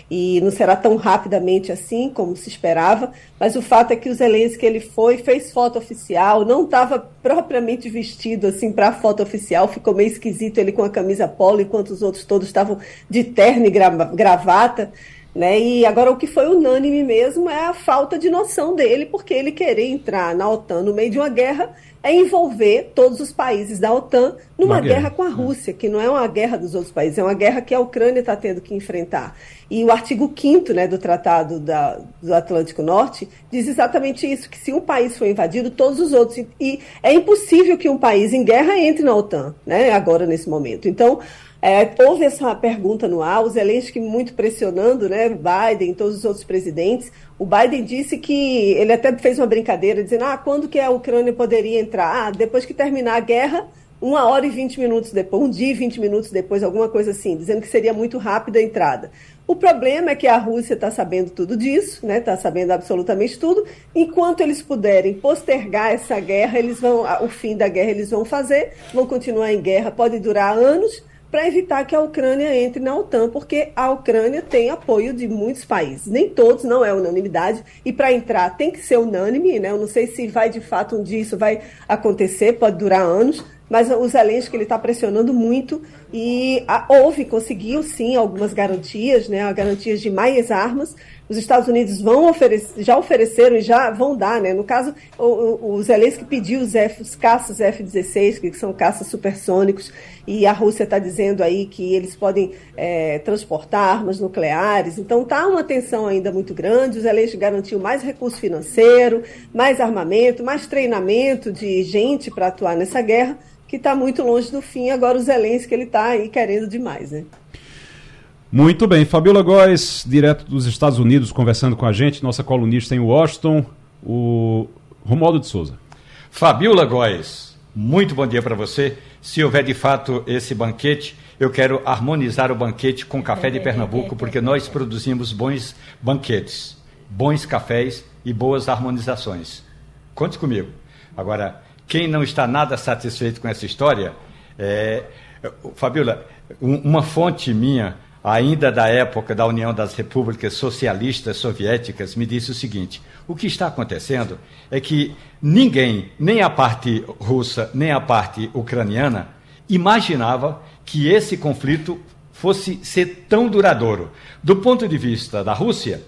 e não será tão rapidamente assim como se esperava. Mas o fato é que o Zelensky ele foi, fez foto oficial, não estava propriamente vestido assim para a foto oficial, ficou meio esquisito ele com a camisa polo enquanto os outros todos estavam de terno e gravata. Né? E agora o que foi unânime mesmo é a falta de noção dele, porque ele querer entrar na OTAN no meio de uma guerra é envolver todos os países da OTAN numa guerra. guerra. com a Rússia, que não é uma guerra dos outros países, é uma guerra que a Ucrânia está tendo que enfrentar. E o artigo 5 né, do Tratado da, do Atlântico Norte diz exatamente isso, que se um país for invadido, todos os outros. E, e é impossível que um país em guerra entre na OTAN, né, agora nesse momento. Então, é, houve essa pergunta no ar, o Zelensky muito pressionando, né, Biden, todos os outros presidentes. O Biden disse que ele até fez uma brincadeira dizendo: "Ah, quando que a Ucrânia poderia entrar? Ah, depois que terminar a guerra, uma hora e vinte minutos depois, um dia e vinte minutos depois, alguma coisa assim, dizendo que seria muito rápida a entrada. O problema é que a Rússia está sabendo tudo disso, né? Está sabendo absolutamente tudo. Enquanto eles puderem postergar essa guerra, eles vão, o fim da guerra eles vão fazer, vão continuar em guerra, pode durar anos para evitar que a Ucrânia entre na OTAN, porque a Ucrânia tem apoio de muitos países. Nem todos, não é unanimidade, e para entrar tem que ser unânime, né? Eu não sei se vai de fato um dia isso vai acontecer, pode durar anos, mas o Zelensky ele está pressionando muito e a, houve, conseguiu sim algumas garantias, né, garantias de mais armas. Os Estados Unidos vão oferecer, já ofereceram e já vão dar, né? No caso, o, o, Zelensky pediu os, F, os caças F-16, que são caças supersônicos, e a Rússia está dizendo aí que eles podem é, transportar armas nucleares. Então está uma tensão ainda muito grande. O Zelensky garantiu mais recurso financeiro, mais armamento, mais treinamento de gente para atuar nessa guerra que está muito longe do fim. Agora o Zelensky ele está aí querendo demais, né? Muito bem, Fabiola Góes, direto dos Estados Unidos, conversando com a gente, nossa colunista em Washington, o Romualdo de Souza. Fabiola Góes, muito bom dia para você. Se houver de fato esse banquete, eu quero harmonizar o banquete com o café de Pernambuco, porque nós produzimos bons banquetes, bons cafés e boas harmonizações. Conte comigo. Agora, quem não está nada satisfeito com essa história, é, Fabiola, um, uma fonte minha, ainda da época da União das Repúblicas Socialistas Soviéticas, me disse o seguinte: o que está acontecendo é que ninguém, nem a parte russa, nem a parte ucraniana, imaginava que esse conflito fosse ser tão duradouro. Do ponto de vista da Rússia,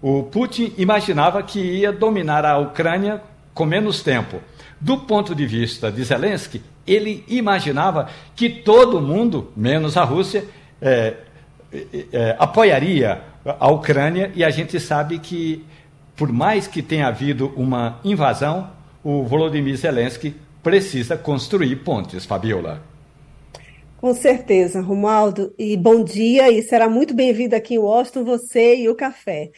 o Putin imaginava que ia dominar a Ucrânia com menos tempo. Do ponto de vista de Zelensky, ele imaginava que todo mundo, menos a Rússia, é, é, apoiaria a Ucrânia e a gente sabe que, por mais que tenha havido uma invasão, o Volodymyr Zelensky precisa construir pontes, Fabiola. Com certeza, Romualdo. E bom dia, e será muito bem-vindo aqui em Washington, você e o café.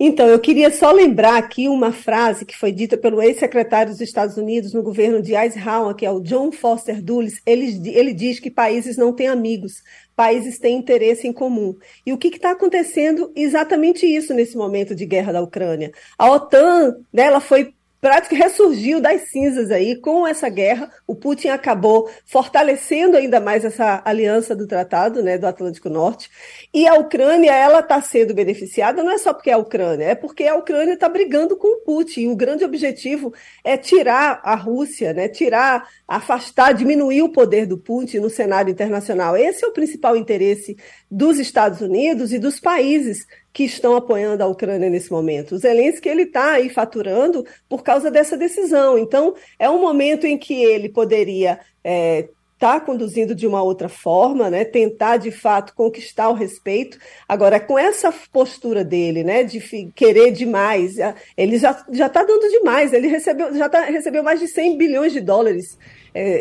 Então, eu queria só lembrar aqui uma frase que foi dita pelo ex-secretário dos Estados Unidos no governo de Eisenhower, que é o John Foster Dulles. Ele, ele diz que países não têm amigos, países têm interesse em comum. E o que está acontecendo? Exatamente isso nesse momento de guerra da Ucrânia. A OTAN, né, ela foi prática ressurgiu das cinzas aí com essa guerra. O Putin acabou fortalecendo ainda mais essa aliança do tratado, né, do Atlântico Norte. E a Ucrânia, ela está sendo beneficiada não é só porque é a Ucrânia, é porque a Ucrânia está brigando com o Putin. E o grande objetivo é tirar a Rússia, né, tirar, afastar, diminuir o poder do Putin no cenário internacional. Esse é o principal interesse dos Estados Unidos e dos países que estão apoiando a Ucrânia nesse momento. O Zelensky ele está aí faturando por causa dessa decisão. Então, é um momento em que ele poderia é, está conduzindo de uma outra forma, né? Tentar de fato conquistar o respeito. Agora, com essa postura dele, né, de querer demais, ele já já está dando demais. Ele recebeu já tá, recebeu mais de 100 bilhões de dólares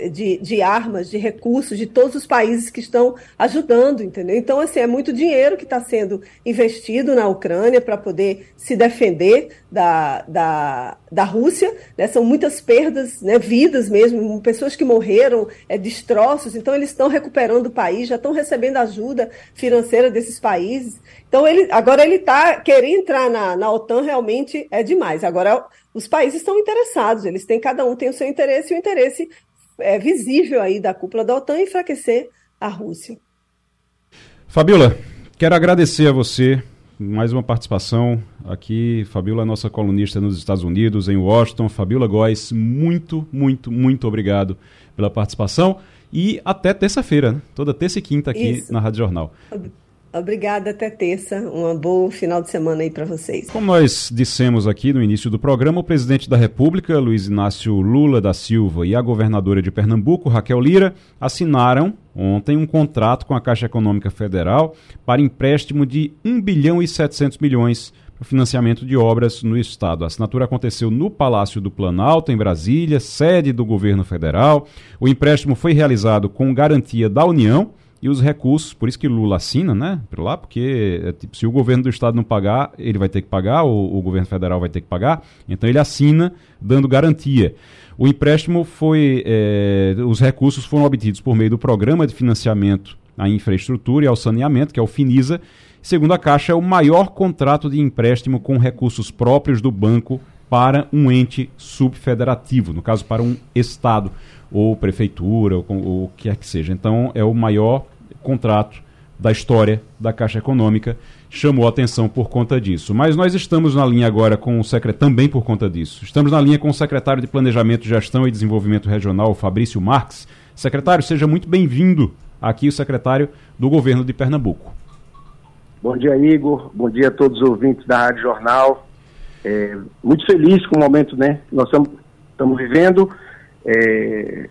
de, de armas, de recursos de todos os países que estão ajudando, entendeu? Então, assim, é muito dinheiro que está sendo investido na Ucrânia para poder se defender da, da, da Rússia, né? São muitas perdas, né? vidas mesmo, pessoas que morreram, é, destroços, então eles estão recuperando o país, já estão recebendo ajuda financeira desses países. Então, ele, agora ele está querendo entrar na, na OTAN realmente é demais. Agora, os países estão interessados, eles têm, cada um tem o seu interesse, e o interesse é, visível aí da cúpula da OTAN enfraquecer a Rússia. Fabiola, quero agradecer a você mais uma participação aqui. Fabiola é nossa colunista nos Estados Unidos, em Washington. Fabiola Góes, muito, muito, muito obrigado pela participação. E até terça-feira, né? toda terça e quinta aqui Isso. na Rádio Jornal. Obrigada, até terça. Um bom final de semana aí para vocês. Como nós dissemos aqui no início do programa, o presidente da República, Luiz Inácio Lula da Silva, e a governadora de Pernambuco, Raquel Lira, assinaram ontem um contrato com a Caixa Econômica Federal para empréstimo de 1 bilhão e 700 milhões para financiamento de obras no estado. A assinatura aconteceu no Palácio do Planalto, em Brasília, sede do governo federal. O empréstimo foi realizado com garantia da União e os recursos, por isso que Lula assina, né, por lá, porque é, tipo, se o governo do estado não pagar, ele vai ter que pagar, ou o governo federal vai ter que pagar, então ele assina dando garantia. O empréstimo foi, é, os recursos foram obtidos por meio do Programa de Financiamento à Infraestrutura e ao Saneamento, que é o FINISA, segundo a Caixa, é o maior contrato de empréstimo com recursos próprios do banco para um ente subfederativo, no caso para um estado ou prefeitura, ou, o que quer que seja. Então, é o maior contrato da história da Caixa Econômica, chamou atenção por conta disso. Mas nós estamos na linha agora com o secretário, também por conta disso. Estamos na linha com o secretário de Planejamento, Gestão e Desenvolvimento Regional, Fabrício Marques. Secretário, seja muito bem-vindo aqui, o secretário do governo de Pernambuco. Bom dia, Igor. Bom dia a todos os ouvintes da Rádio Jornal. É, muito feliz com o momento né, que nós estamos vivendo. É,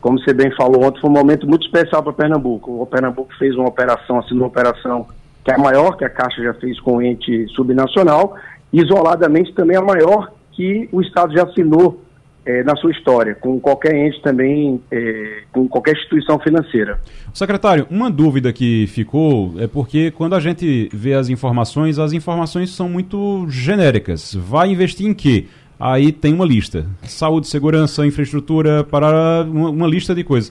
como você bem falou ontem, foi um momento muito especial para Pernambuco. O Pernambuco fez uma operação, assinou uma operação que é a maior que a Caixa já fez com o ente subnacional, isoladamente também a maior que o Estado já assinou é, na sua história, com qualquer ente também, é, com qualquer instituição financeira. Secretário, uma dúvida que ficou é porque quando a gente vê as informações, as informações são muito genéricas. Vai investir em quê? Aí tem uma lista: saúde, segurança, infraestrutura, para uma, uma lista de coisas.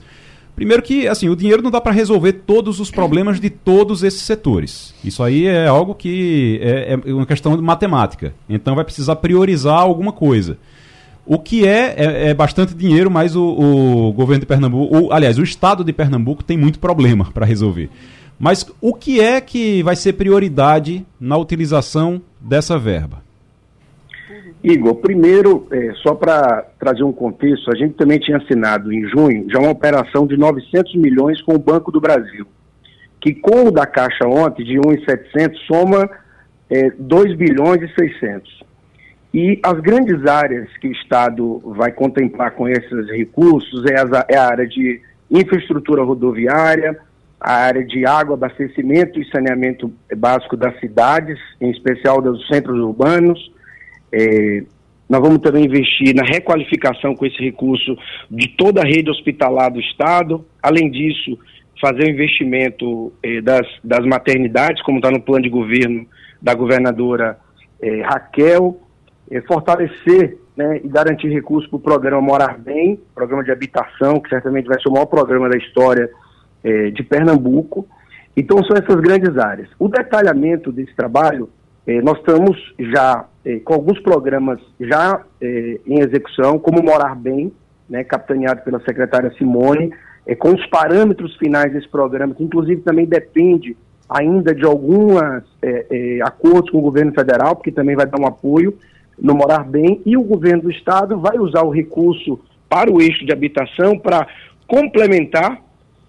Primeiro que, assim, o dinheiro não dá para resolver todos os problemas de todos esses setores. Isso aí é algo que é, é, uma questão matemática. Então vai precisar priorizar alguma coisa. O que é, é, é bastante dinheiro, mas o, o governo de Pernambuco, o, aliás, o estado de Pernambuco tem muito problema para resolver. Mas o que é que vai ser prioridade na utilização dessa verba? Igor, primeiro, é, só para trazer um contexto, a gente também tinha assinado em junho já uma operação de 900 milhões com o Banco do Brasil, que com o da Caixa ontem, de 1,700, soma é, 2 bilhões e 600. E as grandes áreas que o Estado vai contemplar com esses recursos é, as, é a área de infraestrutura rodoviária, a área de água, abastecimento e saneamento básico das cidades, em especial dos centros urbanos, é, nós vamos também investir na requalificação com esse recurso de toda a rede hospitalar do Estado. Além disso, fazer o investimento é, das, das maternidades, como está no plano de governo da governadora é, Raquel. É, fortalecer né, e garantir recursos para o programa Morar Bem, programa de habitação, que certamente vai ser o maior programa da história é, de Pernambuco. Então, são essas grandes áreas. O detalhamento desse trabalho eh, nós estamos já eh, com alguns programas já eh, em execução, como Morar Bem, né, capitaneado pela secretária Simone, eh, com os parâmetros finais desse programa, que inclusive também depende ainda de alguns eh, eh, acordos com o governo federal, porque também vai dar um apoio no Morar Bem, e o governo do estado vai usar o recurso para o eixo de habitação para complementar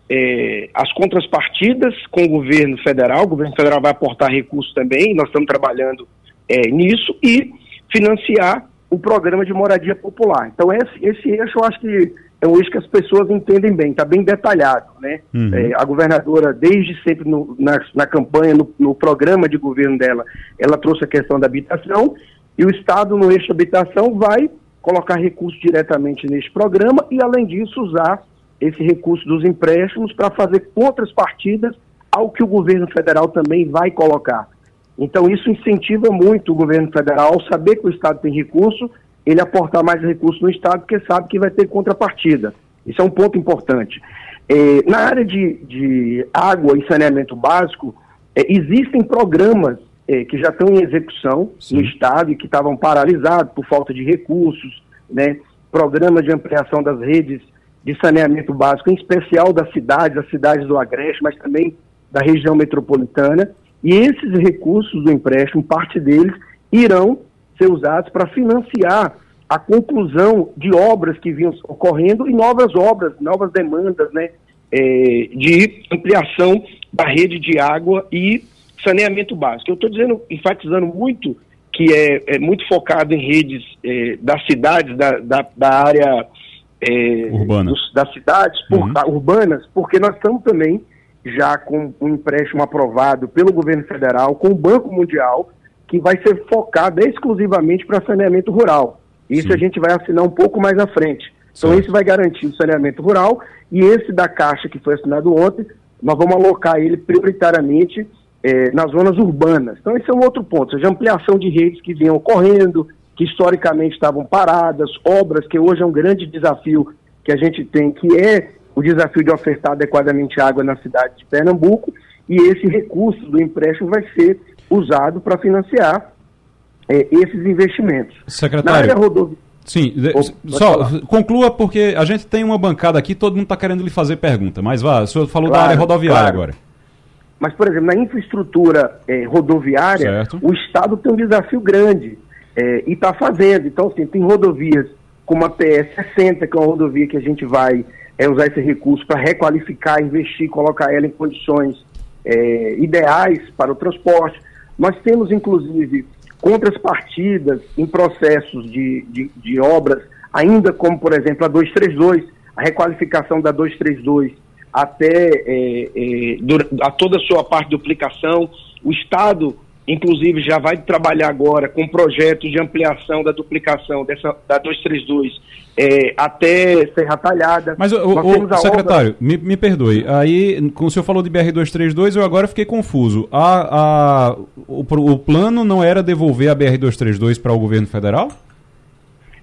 é, as contrapartidas com o governo federal, o governo federal vai aportar recursos também, nós estamos trabalhando é, nisso, e financiar o programa de moradia popular. Então, esse, esse eixo eu acho que é um eixo que as pessoas entendem bem, está bem detalhado. Né? Uhum. É, a governadora, desde sempre no, na, na, campanha, no, no, programa de governo dela, ela trouxe a questão da habitação, e o Estado, no eixo habitação, vai colocar recursos diretamente nesse programa e, além disso, usar esse recurso dos empréstimos para fazer outras partidas ao que o governo federal também vai colocar. Então, isso incentiva muito o governo federal, saber que o Estado tem recurso, ele aportar mais recursos no Estado, porque sabe que vai ter contrapartida. Isso é um ponto importante. É, na área de, de, água e saneamento básico, é, existem programas é, que já estão em execução Sim. no Estado e que estavam paralisados por falta de recursos, né? programas de ampliação das redes de saneamento básico, em especial das cidades, as cidades do Agreste, mas também da região metropolitana. E esses recursos do empréstimo, parte deles, irão ser usados para financiar a conclusão de obras que vinham ocorrendo e novas obras, novas demandas né, é, de ampliação da rede de água e saneamento básico. Eu estou dizendo, enfatizando muito que é, é muito focado em redes é, das cidades, da, da, da área é, dos, das cidades por, uhum. urbanas, porque nós estamos também já com um empréstimo aprovado pelo governo federal, com o Banco Mundial, que vai ser focado exclusivamente para saneamento rural. Isso Sim. a gente vai assinar um pouco mais à frente. Então, isso vai garantir o saneamento rural e esse da Caixa, que foi assinado ontem, nós vamos alocar ele prioritariamente é, nas zonas urbanas. Então, esse é um outro ponto, ou seja, ampliação de redes que vinham ocorrendo, que historicamente estavam paradas, obras que hoje é um grande desafio que a gente tem, que é o desafio de ofertar adequadamente água na cidade de Pernambuco, e esse recurso do empréstimo vai ser usado para financiar é, esses investimentos. Secretário. Rodovi... Sim, só falar. conclua porque a gente tem uma bancada aqui, todo mundo está querendo lhe fazer pergunta, mas vá, o senhor falou claro, da área rodoviária claro. agora. Mas, por exemplo, na infraestrutura é, rodoviária, certo. o Estado tem um desafio grande é, e está fazendo. Então, assim, tem rodovias como a PS-60, que é uma rodovia que a gente vai é, usar esse recurso para requalificar, investir, colocar ela em condições ideais para o transporte. Nós temos, inclusive, contrapartidas em processos de, de, de obras, ainda como, por exemplo, a 232, a requalificação da 232 até é, é, a toda a sua parte de duplicação. O Estado, inclusive, já vai trabalhar agora com projetos de ampliação da duplicação dessa, da 232 é, até Serra Talhada. Mas, o, o secretário, obra... me, me perdoe, aí, como o senhor falou de BR-232, eu agora fiquei confuso. A, a, o, o plano não era devolver a BR-232 para o governo federal?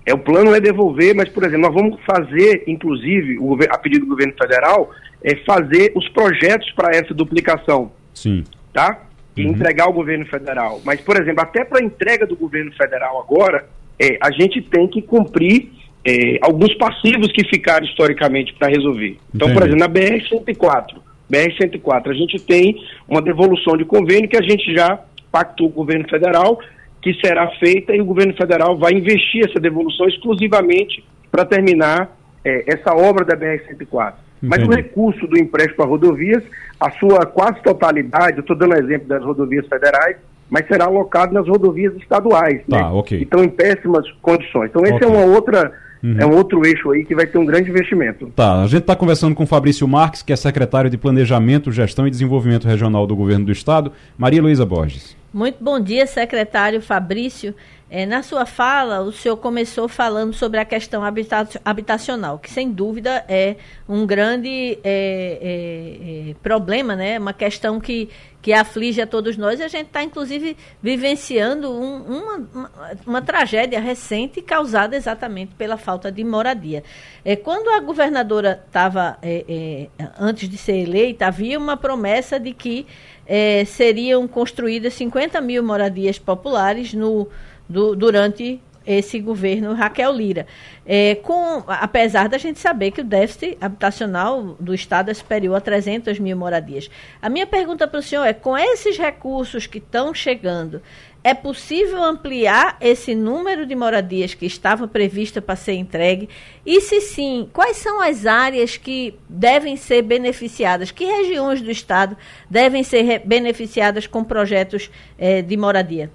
É, o plano é devolver, mas, por exemplo, nós vamos fazer, inclusive, o, a pedido do governo federal, é fazer os projetos para essa duplicação. Sim. Tá? E uhum. entregar ao governo federal. Mas, por exemplo, até para a entrega do governo federal agora, é, a gente tem que cumprir é, alguns passivos que ficaram historicamente para resolver. Então, Entendi. por exemplo, na BR-104, BR-104, a gente tem uma devolução de convênio que a gente já pactou com o governo federal, que será feita e o governo federal vai investir essa devolução exclusivamente para terminar é, essa obra da BR-104. Mas o recurso do empréstimo para rodovias, a sua quase totalidade, eu estou dando exemplo das rodovias federais, mas será alocado nas rodovias estaduais, tá, né? okay. que estão em péssimas condições. Então, esse é okay. é uma outra Uhum. É um outro eixo aí que vai ter um grande investimento. Tá, a gente está conversando com Fabrício Marques, que é secretário de Planejamento, Gestão e Desenvolvimento Regional do Governo do Estado. Maria Luísa Borges. Muito bom dia, secretário Fabrício. É, na sua fala, o senhor começou falando sobre a questão habitacional, que sem dúvida é um grande é, é, é, problema, né? uma questão que, que aflige a todos nós. E a gente está, inclusive, vivenciando um, uma, uma, uma, tragédia recente causada exatamente pela falta de moradia. É, quando a governadora estava, é, antes de ser eleita, havia uma promessa de que seriam construídas 50 mil moradias populares no do, durante esse governo Raquel Lira. É, com, apesar da gente saber que o déficit habitacional do Estado é superior a 300 mil moradias. A minha pergunta para o senhor é: com esses recursos que estão chegando, é possível ampliar esse número de moradias que estava prevista para ser entregue? E se sim, quais são as áreas que devem ser beneficiadas? Que regiões do Estado devem ser beneficiadas com projetos é, de moradia?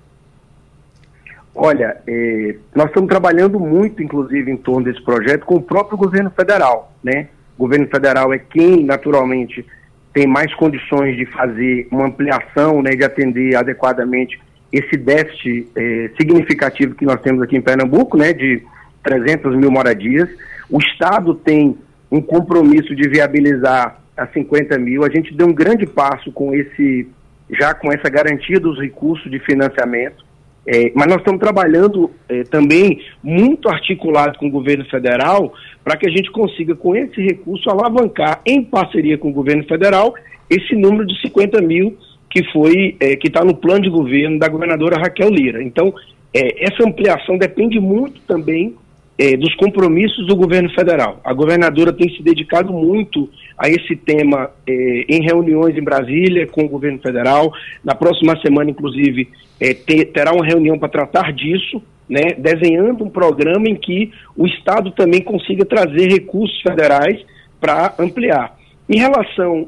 Olha, eh, nós estamos trabalhando muito, inclusive, em torno desse projeto com o próprio governo federal, né? O governo federal é quem, naturalmente, tem mais condições de fazer uma ampliação, né, de atender adequadamente esse déficit eh, significativo que nós temos aqui em Pernambuco, né, de 300 mil moradias. O Estado tem um compromisso de viabilizar a 50 mil. A gente deu um grande passo com esse, já com essa garantia dos recursos de financiamento. É, mas nós estamos trabalhando é, também muito articulado com o governo federal para que a gente consiga, com esse recurso, alavancar em parceria com o governo federal esse número de 50 mil que foi é, que está no plano de governo da governadora Raquel Lira. Então, é, essa ampliação depende muito também é, dos compromissos do governo federal. A governadora tem se dedicado muito a esse tema é, em reuniões em Brasília com o governo federal. Na próxima semana, inclusive, é, ter, terá uma reunião para tratar disso, né, desenhando um programa em que o Estado também consiga trazer recursos federais para ampliar. Em relação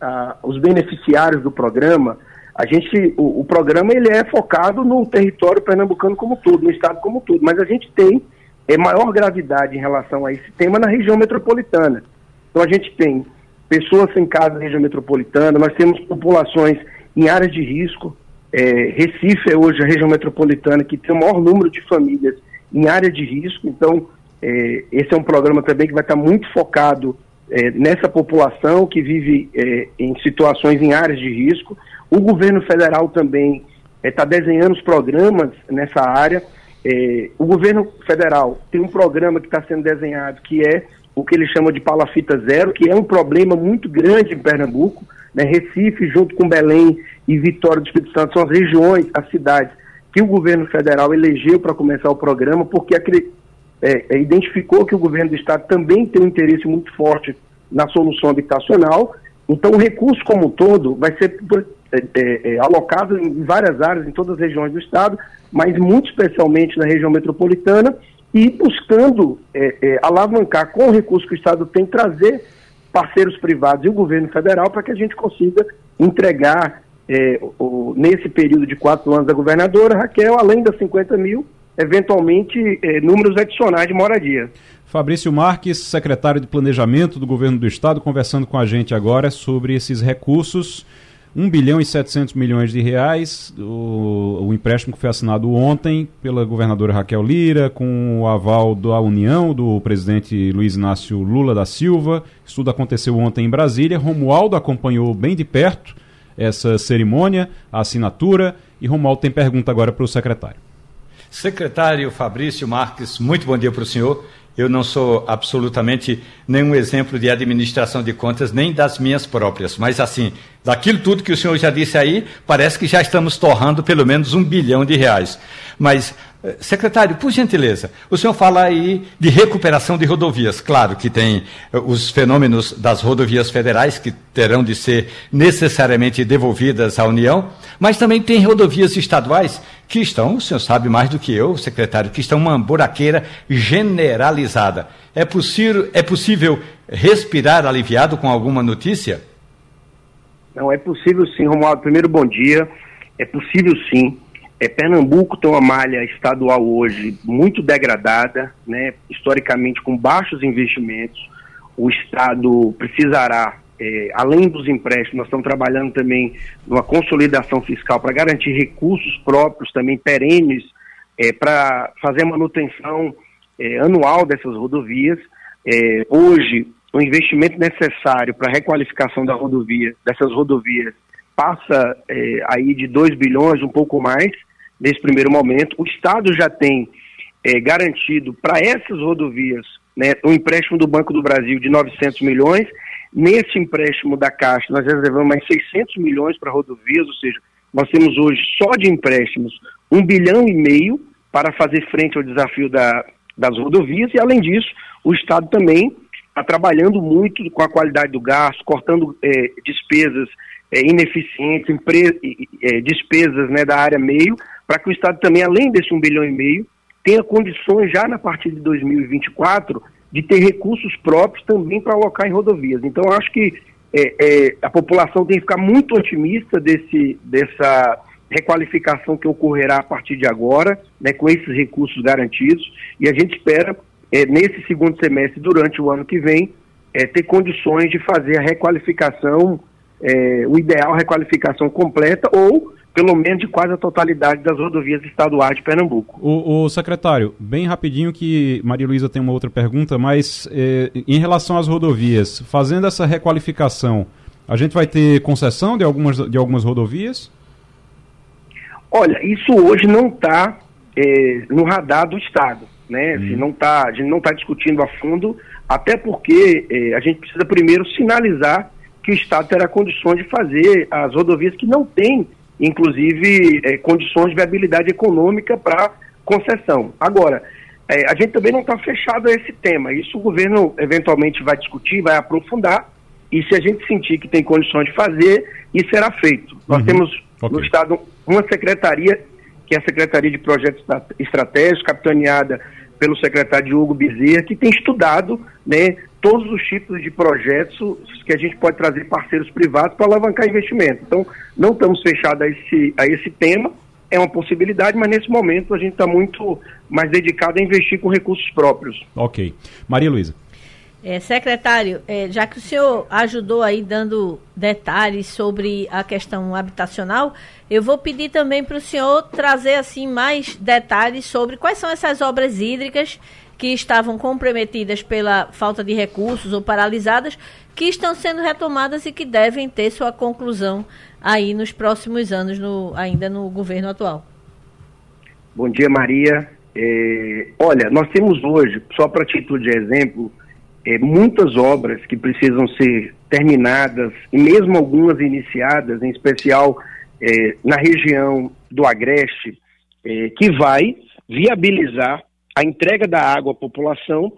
aos beneficiários do programa, a gente, o, o, programa ele é focado no território pernambucano como todo, no estado como todo, mas a gente tem é, maior gravidade em relação a esse tema na região metropolitana. Então a gente tem pessoas sem casa na região metropolitana, nós temos populações em áreas de risco. É, Recife é hoje a região metropolitana que tem o maior número de famílias em área de risco, então é, esse é um programa também que vai estar muito focado é, nessa população que vive é, em situações em áreas de risco. O governo federal também está é, desenhando os programas nessa área. É, o governo federal tem um programa que está sendo desenhado que é o que ele chama de palafita zero, que é um problema muito grande em Pernambuco. Né? Recife, junto com Belém e Vitória do Espírito Santo, são as regiões, as cidades que o governo federal elegeu para começar o programa, porque é, é, identificou que o governo do estado também tem um interesse muito forte na solução habitacional. Então, o recurso como um todo vai ser é, é, é, alocado em várias áreas, em todas as regiões do estado, mas muito especialmente na região metropolitana, e buscando é, alavancar com o recurso que o estado tem, trazer parceiros privados e o governo federal para que a gente consiga entregar o, nesse período de quatro anos da governadora, Raquel, além das 50 mil, eventualmente números adicionais de moradia. Fabrício Marques, secretário de Planejamento do Governo do Estado, conversando com a gente agora sobre esses recursos 1 bilhão e 700 milhões de reais, o, o, empréstimo que foi assinado ontem pela governadora Raquel Lira, com o aval da União do presidente Luiz Inácio Lula da Silva. Isso tudo aconteceu ontem em Brasília. Romualdo acompanhou bem de perto essa cerimônia, a assinatura, e Romualdo tem pergunta agora para o secretário. Secretário Fabrício Marques, muito bom dia para o senhor. Eu não sou absolutamente nenhum exemplo de administração de contas, nem das minhas próprias. Mas, assim, daquilo tudo que o senhor já disse aí, parece que já estamos torrando pelo menos um bilhão de reais. Mas eh, secretário, por gentileza, o senhor fala aí de recuperação de rodovias. Claro que tem eh, os fenômenos das rodovias federais que terão de ser necessariamente devolvidas à União, mas também tem rodovias estaduais que estão, o senhor sabe mais do que eu, secretário, que estão uma buraqueira generalizada. É possível, é possível respirar aliviado com alguma notícia? Não, é possível sim, Romualdo. Primeiro, bom dia. É possível sim. É, Pernambuco tem uma malha estadual hoje muito degradada, né, historicamente com baixos investimentos. O Estado precisará, é, além dos empréstimos, nós estamos trabalhando também numa consolidação fiscal para garantir recursos próprios, também perenes, é, para fazer a manutenção é, anual dessas rodovias. É, hoje, o investimento necessário para a requalificação da rodovia, dessas rodovias passa é, aí de 2 bilhões, um pouco mais nesse primeiro momento. O Estado já tem é, garantido para essas rodovias né, um empréstimo do Banco do Brasil de 900 milhões. Nesse empréstimo da Caixa, nós reservamos mais 600 milhões para rodovias, ou seja, nós temos hoje só de empréstimos um bilhão e meio para fazer frente ao desafio da, das rodovias, e além disso, o Estado também está trabalhando muito com a qualidade do gasto, cortando é, despesas é, ineficientes, é, despesas né, da área meio, para que o Estado também, além desse um bilhão e meio, tenha condições já na partir de 2024 de ter recursos próprios também para alocar em rodovias. Então, acho que é, é, a população tem que ficar muito otimista desse, dessa requalificação que ocorrerá a partir de agora, né, com esses recursos garantidos, e a gente espera, é, nesse segundo semestre, durante o ano que vem, é, ter condições de fazer a requalificação, é, o ideal requalificação completa, ou pelo menos de quase a totalidade das rodovias estaduais de Pernambuco. O, o secretário, bem rapidinho que Maria Luísa tem uma outra pergunta, mas é, em relação às rodovias, fazendo essa requalificação, a gente vai ter concessão de algumas, de algumas rodovias? Olha, isso hoje não está é, no radar do Estado. Né? Hum. Assim, não tá, a gente não está discutindo a fundo, até porque é, a gente precisa primeiro sinalizar que o Estado terá condições de fazer as rodovias que não têm, inclusive, é, condições de viabilidade econômica para concessão. Agora, é, a gente também não está fechado a esse tema. Isso o governo eventualmente vai discutir, vai aprofundar, e se a gente sentir que tem condições de fazer, isso será feito. Nós uhum. temos okay. no Estado uma secretaria, que é a Secretaria de Projetos Estratégicos, capitaneada pelo secretário Hugo Bezerra, que tem estudado né, todos os tipos de projetos que a gente pode trazer parceiros privados para alavancar investimento. Então, não estamos fechados a esse, a esse tema, é uma possibilidade, mas nesse momento a gente está muito mais dedicado a investir com recursos próprios. Ok. Maria Luísa. É, secretário, é, já que o senhor ajudou aí dando detalhes sobre a questão habitacional, eu vou pedir também para o senhor trazer assim mais detalhes sobre quais são essas obras hídricas que estavam comprometidas pela falta de recursos ou paralisadas, que estão sendo retomadas e que devem ter sua conclusão aí nos próximos anos, no, ainda no governo atual. Bom dia, Maria. É, olha, nós temos hoje, só para título de exemplo, é, muitas obras que precisam ser terminadas, e mesmo algumas iniciadas, em especial é, na região do Agreste, é, que vai viabilizar a entrega da água à população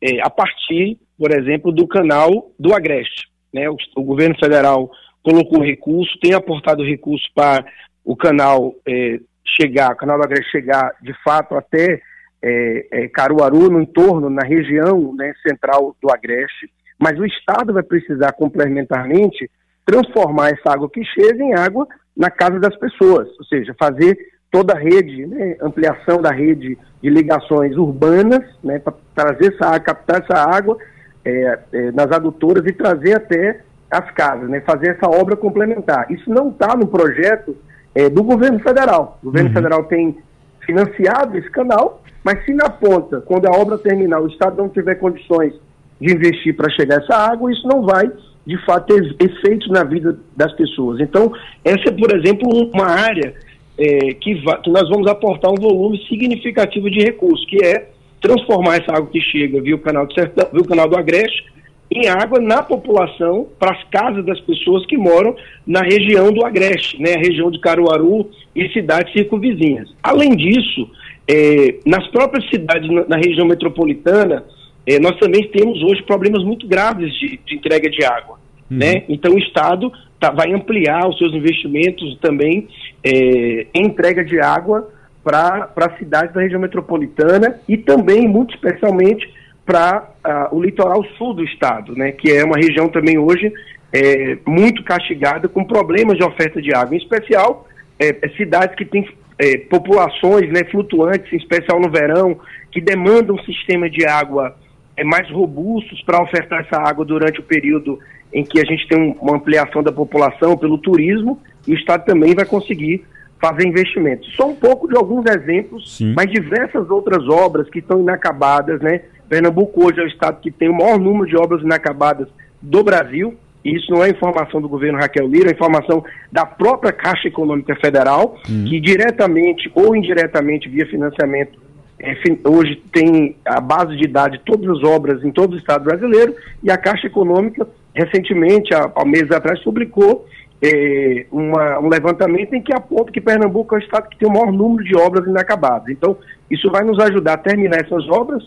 é, a partir, por exemplo, do canal do Agreste. Né? O, o, governo federal colocou recurso, tem aportado recurso para o canal é, chegar, o canal do Agreste chegar de fato até é, é, Caruaru, no entorno, na região né, central do Agreste, mas o Estado vai precisar complementarmente transformar essa água que chega em água na casa das pessoas, ou seja, fazer toda a rede, né, ampliação da rede de ligações urbanas, né, para trazer essa água, captar essa água é, é, nas adutoras e trazer até as casas, né, fazer essa obra complementar. Isso não está no projeto é, do governo federal. O governo uhum. federal tem financiado esse canal, mas se na ponta, quando a obra terminar, o Estado não tiver condições de investir para chegar essa água, isso não vai, de fato, ter efeitos na vida das pessoas. Então, essa é, por exemplo, uma área é, que, que, nós vamos aportar um volume significativo de recursos, que é transformar essa água que chega via o canal do Sertão, via o canal do Agreste, em água na população, para as casas das pessoas que moram na região do Agreste, né, a região de Caruaru e cidades circunvizinhas. Além disso, é, nas próprias cidades, na, na região metropolitana, é, nós também temos hoje problemas muito graves de, de entrega de água. Uhum. Né? Então o Estado tá, vai ampliar os seus investimentos também é, em entrega de água para as cidades da região metropolitana e também, muito especialmente, para uh, o litoral sul do estado, né, que é uma região também hoje é, muito castigada com problemas de oferta de água, em especial é, cidades que têm é, populações né, flutuantes, em especial no verão, que demandam um sistema de água é, mais robustos para ofertar essa água durante o período em que a gente tem um, uma ampliação da população pelo turismo, e o Estado também vai conseguir fazer investimentos. Só um pouco de alguns exemplos, Sim. mas diversas outras obras que estão inacabadas, né? Pernambuco hoje é o estado que tem o maior número de obras inacabadas do Brasil, e isso não é informação do governo Raquel Lira, é informação da própria Caixa Econômica Federal, uhum. que diretamente ou indiretamente, via financiamento, é, hoje tem a base de idade de todas as obras em todo o Estado brasileiro, e a Caixa Econômica, recentemente, há, há meses atrás, publicou é, uma, um levantamento em que aponta que Pernambuco é o estado que tem o maior número de obras inacabadas. Então, isso vai nos ajudar a terminar essas obras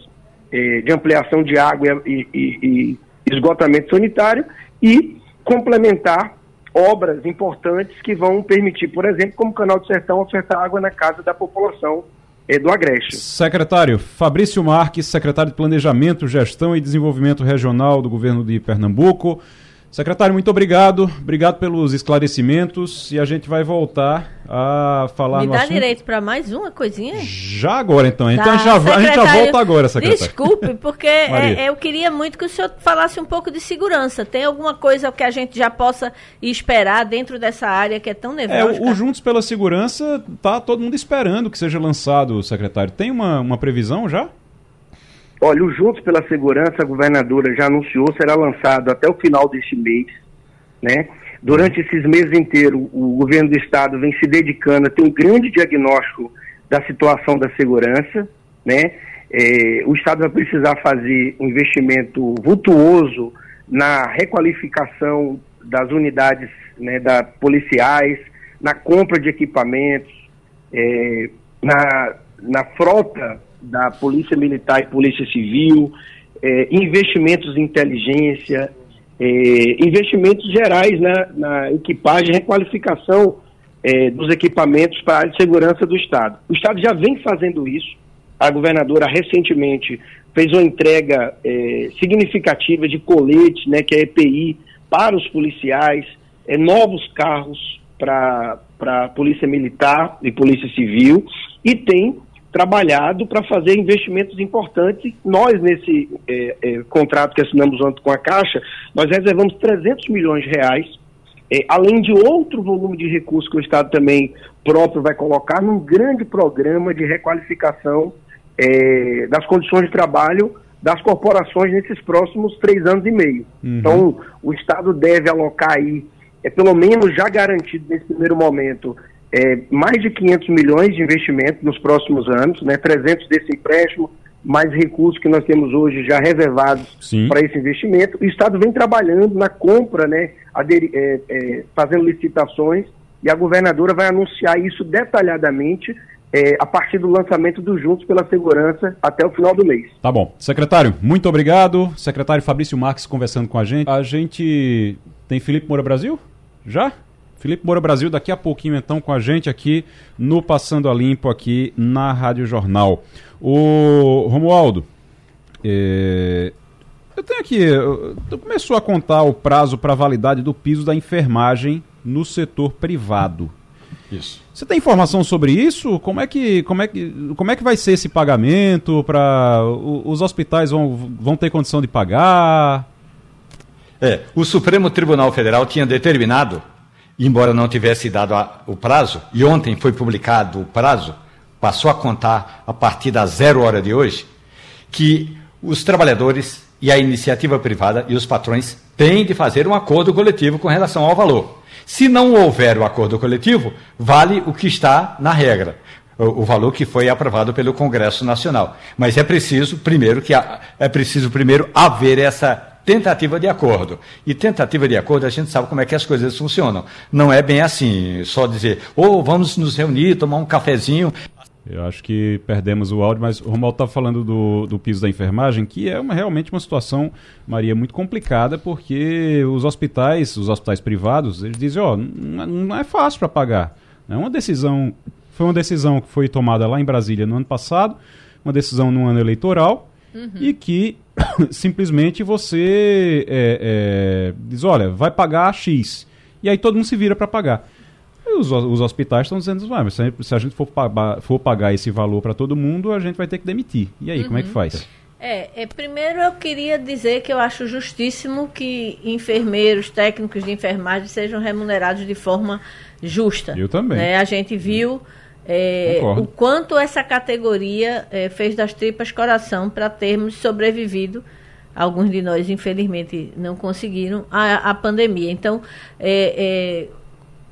é, de ampliação de água e, e, e esgotamento sanitário e complementar obras importantes que vão permitir, por exemplo, como o Canal do Sertão, ofertar água na casa da população é, do Agreste. Secretário, Fabrício Marques, secretário de Planejamento, Gestão e Desenvolvimento Regional do Governo de Pernambuco. Secretário, muito obrigado. Obrigado pelos esclarecimentos e a gente vai voltar a falar Me no dá assunto. direito para mais uma coisinha? Já agora, então. Então Tá, gente já, a gente já volta agora, secretário. Desculpe, porque é, eu queria muito que o senhor falasse um pouco de segurança. Tem alguma coisa que a gente já possa esperar dentro dessa área que é tão É, nevrálgica? o, o Juntos pela Segurança tá todo mundo esperando que seja lançado, secretário. Tem uma, uma previsão já? Olha, o Juntos pela Segurança, a governadora já anunciou, será lançado até o final deste mês, né? Durante esses meses inteiros, o governo do estado vem se dedicando a ter um grande diagnóstico da situação da segurança, né? Eh, o estado vai precisar fazer um investimento vultuoso na requalificação das unidades né, da, policiais, na compra de equipamentos, eh, na, na frota da Polícia Militar e Polícia Civil, eh, investimentos em inteligência, eh, investimentos gerais na, na equipagem, requalificação eh, dos equipamentos para a segurança do Estado. O Estado já vem fazendo isso. A governadora recentemente fez uma entrega eh, significativa de colete, né, que é EPI, para os policiais, eh, novos carros para a Polícia Militar e Polícia Civil, e tem trabalhado para fazer investimentos importantes. Nós, nesse eh, eh, contrato que assinamos ontem com a Caixa, nós reservamos 300 milhões de reais, eh, além de outro volume de recursos que o Estado também próprio vai colocar num grande programa de requalificação eh, das condições de trabalho das corporações nesses próximos três anos e meio. Uhum. Então, o Estado deve alocar aí, é, pelo menos já garantido nesse primeiro momento, é, mais de 500 milhões de investimento nos próximos anos, né, 300 desse empréstimo, mais recursos que nós temos hoje já reservados para esse investimento. O Estado vem trabalhando na compra, né, é, é, fazendo licitações, e a governadora vai anunciar isso detalhadamente é, a partir do lançamento do Juntos pela Segurança até o final do mês. Tá bom. Secretário, muito obrigado. Secretário Fabrício Marques conversando com a gente. A gente tem Felipe Moura Brasil? Já? Felipe Moura Brasil daqui a pouquinho então com a gente aqui no Passando a Limpo aqui na Rádio Jornal. O Romualdo, é, eu tenho aqui, tu começou a contar o prazo para validade do piso da enfermagem no setor privado. Isso. Você tem informação sobre isso? Como é que, como é que, como é que vai ser esse pagamento? Para os hospitais vão, vão ter condição de pagar? É, o Supremo Tribunal Federal tinha determinado, embora não tivesse dado a- o prazo, e ontem foi publicado o prazo, passou a contar a partir da zero hora de hoje, que os trabalhadores e a iniciativa privada e os patrões têm de fazer um acordo coletivo com relação ao valor. Se não houver o acordo coletivo, vale o que está na regra. O, o valor que foi aprovado pelo Congresso Nacional. Mas é preciso, primeiro, que é preciso primeiro haver essa tentativa de acordo. E tentativa de acordo, a gente sabe como é que as coisas funcionam. Não é bem assim, só dizer, ou vamos nos reunir, tomar um cafezinho. Eu acho que perdemos o áudio, mas o Romualdo está falando do, do piso da enfermagem, que é uma- realmente uma situação, Maria, muito complicada, porque os hospitais, os hospitais privados, eles dizem, ó, não, não é fácil para pagar. É uma decisão, foi uma decisão que foi tomada lá em Brasília no ano passado, uma decisão no ano eleitoral, e que simplesmente você é, é, diz, olha, vai pagar X. E aí todo mundo se vira para pagar. Os, os hospitais estão dizendo, "Ah, mas se, a gente- se a gente for, pagar- for pagar esse valor para todo mundo, a gente vai ter que demitir. E aí, como é que faz? É, é, primeiro eu queria dizer que eu acho justíssimo que enfermeiros, técnicos de enfermagem sejam remunerados de forma justa. Eu também. né? A gente viu é, Concordo. o quanto essa categoria é, fez das tripas coração para termos sobrevivido. Alguns de nós, infelizmente, não conseguiram a, a pandemia. Então, é, é,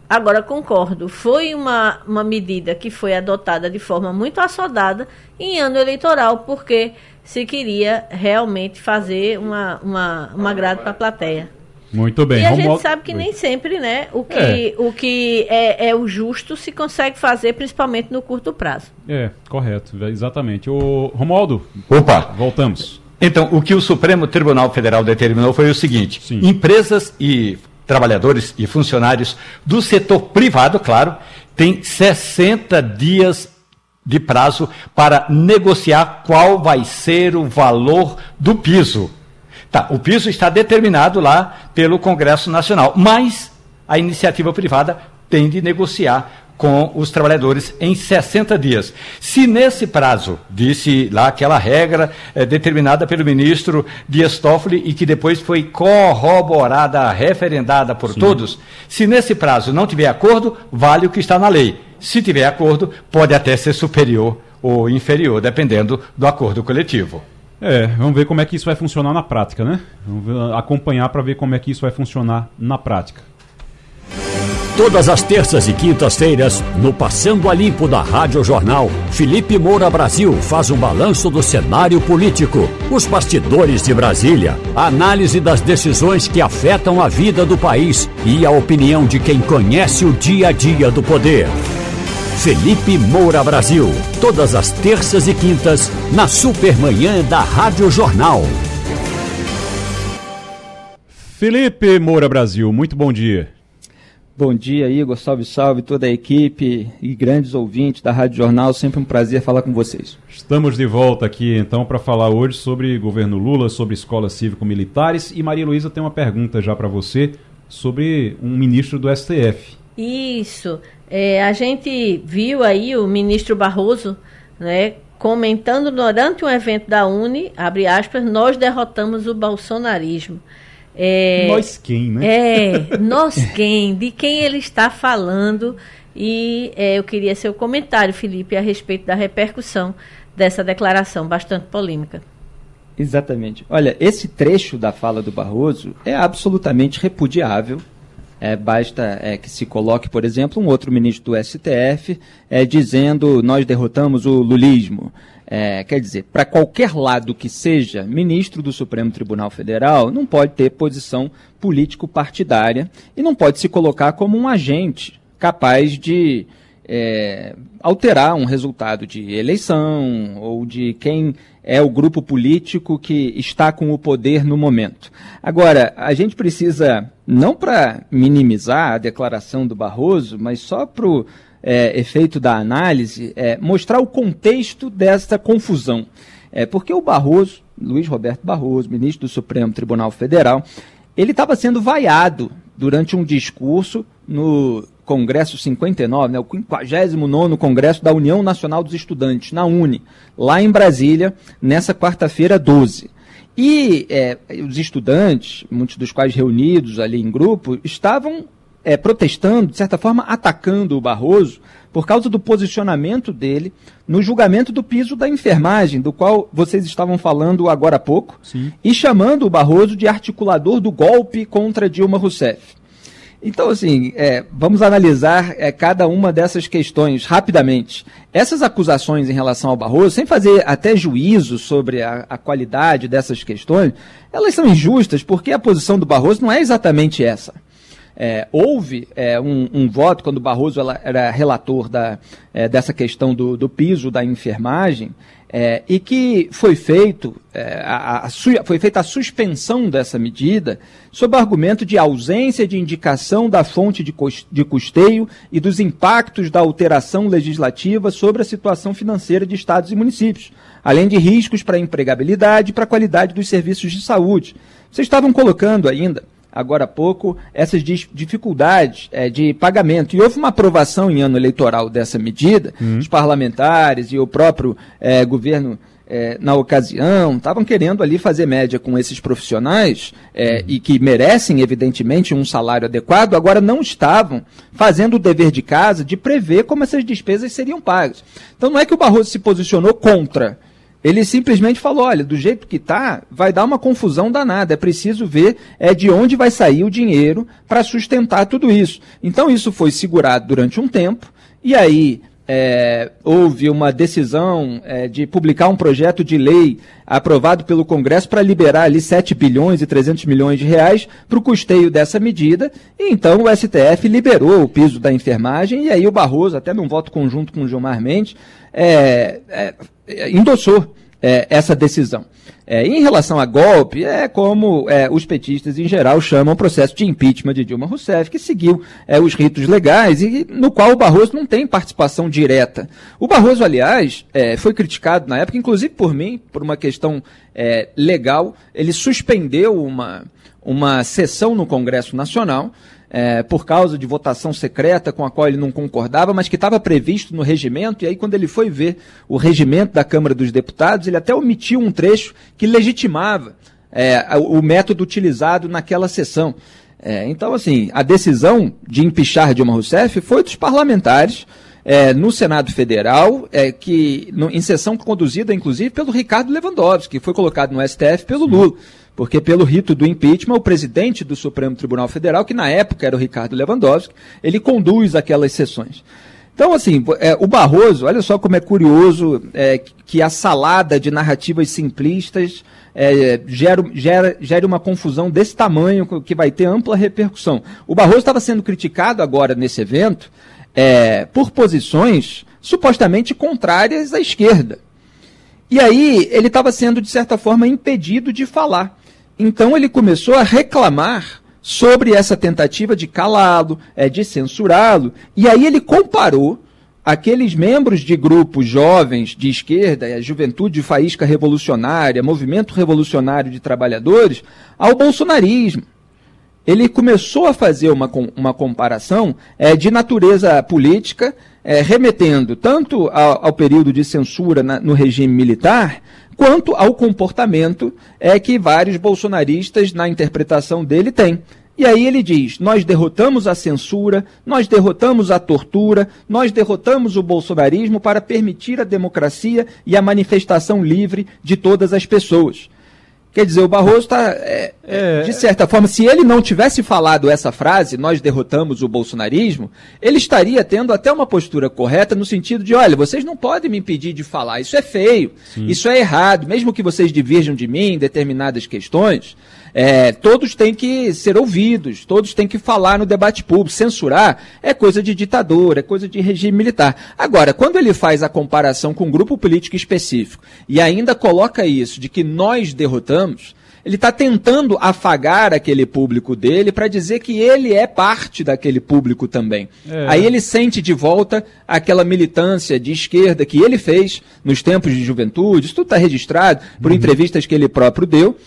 Agora, concordo, foi uma, uma medida que foi adotada de forma muito assodada em ano eleitoral, porque se queria realmente fazer uma, uma, uma grade para a plateia. Muito bem. e a Romualdo- gente sabe que nem sempre né, o que, É. o que é, é o justo se consegue fazer, principalmente no curto prazo. É, correto, exatamente. O Romualdo, Opa! voltamos. Então, o que o Supremo Tribunal Federal determinou foi o seguinte: Sim. empresas e trabalhadores e funcionários do setor privado, claro, têm 60 dias de prazo para negociar qual vai ser o valor do piso. Tá, o piso está determinado lá pelo Congresso Nacional, mas a iniciativa privada tem de negociar com os trabalhadores em 60 dias. Se nesse prazo, disse lá aquela regra é, determinada pelo ministro Dias Toffoli e que depois foi corroborada, referendada por Sim. todos, se nesse prazo não tiver acordo, vale o que está na lei. Se tiver acordo, pode até ser superior ou inferior, dependendo do acordo coletivo. É, vamos ver como é que isso vai funcionar na prática, né? Vamos acompanhar para ver como é que isso vai funcionar na prática. Todas as terças e quintas-feiras, no Passando a Limpo da Rádio Jornal, Felipe Moura Brasil faz um balanço do cenário político, os bastidores de Brasília, a análise das decisões que afetam a vida do país e a opinião de quem conhece o dia a dia do poder. Felipe Moura Brasil, todas as terças e quintas, na Supermanhã da Rádio Jornal. Felipe Moura Brasil, muito bom dia. Bom dia, Igor. Salve, salve toda a equipe e grandes ouvintes da Rádio Jornal. Sempre um prazer falar com vocês. Estamos de volta aqui então para falar hoje sobre governo Lula, sobre escolas cívico-militares. E Maria Luísa tem uma pergunta já para você sobre um ministro do STF. Isso. É, a gente viu aí o ministro Barroso né, comentando durante um evento da Uni, abre aspas, nós derrotamos o bolsonarismo. É, nós quem, né? É, nós quem, de quem ele está falando. E é, eu queria seu comentário, Felipe, a respeito da repercussão dessa declaração bastante polêmica. Exatamente. Olha, esse trecho da fala do Barroso é absolutamente repudiável. É, basta é, que se coloque, por exemplo, um outro ministro do STF é, dizendo nós derrotamos o lulismo. É, quer dizer, para qualquer lado que seja ministro do Supremo Tribunal Federal, não pode ter posição político-partidária e não pode se colocar como um agente capaz de é, alterar um resultado de eleição ou de quem é o grupo político que está com o poder no momento. Agora, a gente precisa, não para minimizar a declaração do Barroso, mas só para é, efeito da análise, é, mostrar o contexto desta confusão. É, porque o Barroso, Luiz Roberto Barroso, ministro do Supremo Tribunal Federal, ele estava sendo vaiado durante um discurso no Congresso 59, né, o 59 Congresso da União Nacional dos Estudantes, na UNE, lá em Brasília, nessa quarta-feira 12. E é, os estudantes, muitos dos quais reunidos ali em grupo, estavam é, protestando, de certa forma, atacando o Barroso por causa do posicionamento dele no julgamento do piso da enfermagem, do qual vocês estavam falando agora há pouco, Sim. e chamando o Barroso de articulador do golpe contra Dilma Rousseff. Então, assim, é, vamos analisar é, cada uma dessas questões rapidamente. Essas acusações em relação ao Barroso, sem fazer até juízo sobre a, a qualidade dessas questões, elas são injustas porque a posição do Barroso não é exatamente essa. É, houve é, um, um, voto, quando Barroso ela, era relator da, é, dessa questão do, do, piso da enfermagem, é, e que foi, feito, é, a, a foi feita a suspensão dessa medida sob argumento de ausência de indicação da fonte de, de custeio e dos impactos da alteração legislativa sobre a situação financeira de estados e municípios, além de riscos para a empregabilidade e para a qualidade dos serviços de saúde. Vocês estavam colocando ainda agora há pouco, essas dificuldades é, de pagamento. E houve uma aprovação em ano eleitoral dessa medida, uhum. os parlamentares e o próprio é, governo. É, na ocasião, estavam querendo ali fazer média com esses profissionais uhum. e que merecem, evidentemente, um salário adequado, agora não estavam fazendo o dever de casa de prever como essas despesas seriam pagas. Então não é que o Barroso se posicionou contra ele simplesmente falou: olha, do jeito que está, vai dar uma confusão danada. É preciso ver é, de onde vai sair o dinheiro para sustentar tudo isso. Então, isso foi segurado durante um tempo, e aí é, houve uma decisão é, de publicar um projeto de lei aprovado pelo Congresso para liberar ali 7 bilhões e 300 milhões de reais para o custeio dessa medida. E então o STF liberou o piso da enfermagem e aí o Barroso, até num voto conjunto com o Gilmar Mendes, é, é, endossou é, essa decisão. É, em relação a golpe, é como é, os petistas em geral chamam o processo de impeachment de Dilma Rousseff, que seguiu é, os ritos legais e no qual o Barroso não tem participação direta. O Barroso, aliás, é, foi criticado na época, inclusive por mim, por uma questão é, legal. Ele suspendeu uma, uma sessão no Congresso Nacional é, por causa de votação secreta com a qual ele não concordava, mas que estava previsto no regimento, e aí quando ele foi ver o regimento da Câmara dos Deputados, ele até omitiu um trecho que legitimava é, o método utilizado naquela sessão. É, então, assim, a decisão de empichar Dilma Rousseff foi dos parlamentares, é, no Senado Federal, é, que no, em sessão conduzida, inclusive, pelo Ricardo Lewandowski, que foi colocado no STF pelo Lula. Porque pelo rito do impeachment, o presidente do Supremo Tribunal Federal, que na época era o Ricardo Lewandowski, ele conduz aquelas sessões. Então, assim, é, o Barroso, olha só como é curioso é, que a salada de narrativas simplistas é, gera, gera, gera uma confusão desse tamanho que vai ter ampla repercussão. O Barroso estava sendo criticado agora nesse evento é, por posições supostamente contrárias à esquerda. E aí ele estava sendo, de certa forma, impedido de falar. Então ele começou a reclamar sobre essa tentativa de calá-lo, é, de censurá-lo, e aí ele comparou aqueles membros de grupos jovens de esquerda, a Juventude Faísca Revolucionária, Movimento Revolucionário de Trabalhadores, ao bolsonarismo. Ele começou a fazer uma, uma comparação é, de natureza política, é, remetendo tanto ao, ao, período de censura na, no regime militar, quanto ao comportamento é que vários bolsonaristas, na interpretação dele, têm. E aí ele diz: nós derrotamos a censura, nós derrotamos a tortura, nós derrotamos o bolsonarismo para permitir a democracia e a manifestação livre de todas as pessoas. Quer dizer, o Barroso está, é, é, de certa forma, se ele não tivesse falado essa frase, nós derrotamos o bolsonarismo, ele estaria tendo até uma postura correta no sentido de, olha, vocês não podem me impedir de falar, isso é feio, Sim. isso é errado, mesmo que vocês divirjam de mim em determinadas questões, é, todos têm que ser ouvidos, todos têm que falar no debate público. Censurar é coisa de ditador, é coisa de regime militar. Agora, quando ele faz a comparação com um grupo político específico e ainda coloca isso de que nós derrotamos, ele está tentando afagar aquele público dele para dizer que ele é parte daquele público também. É. Aí ele sente de volta aquela militância de esquerda que ele fez nos tempos de juventude, isso tudo está registrado por uhum. entrevistas que ele próprio deu.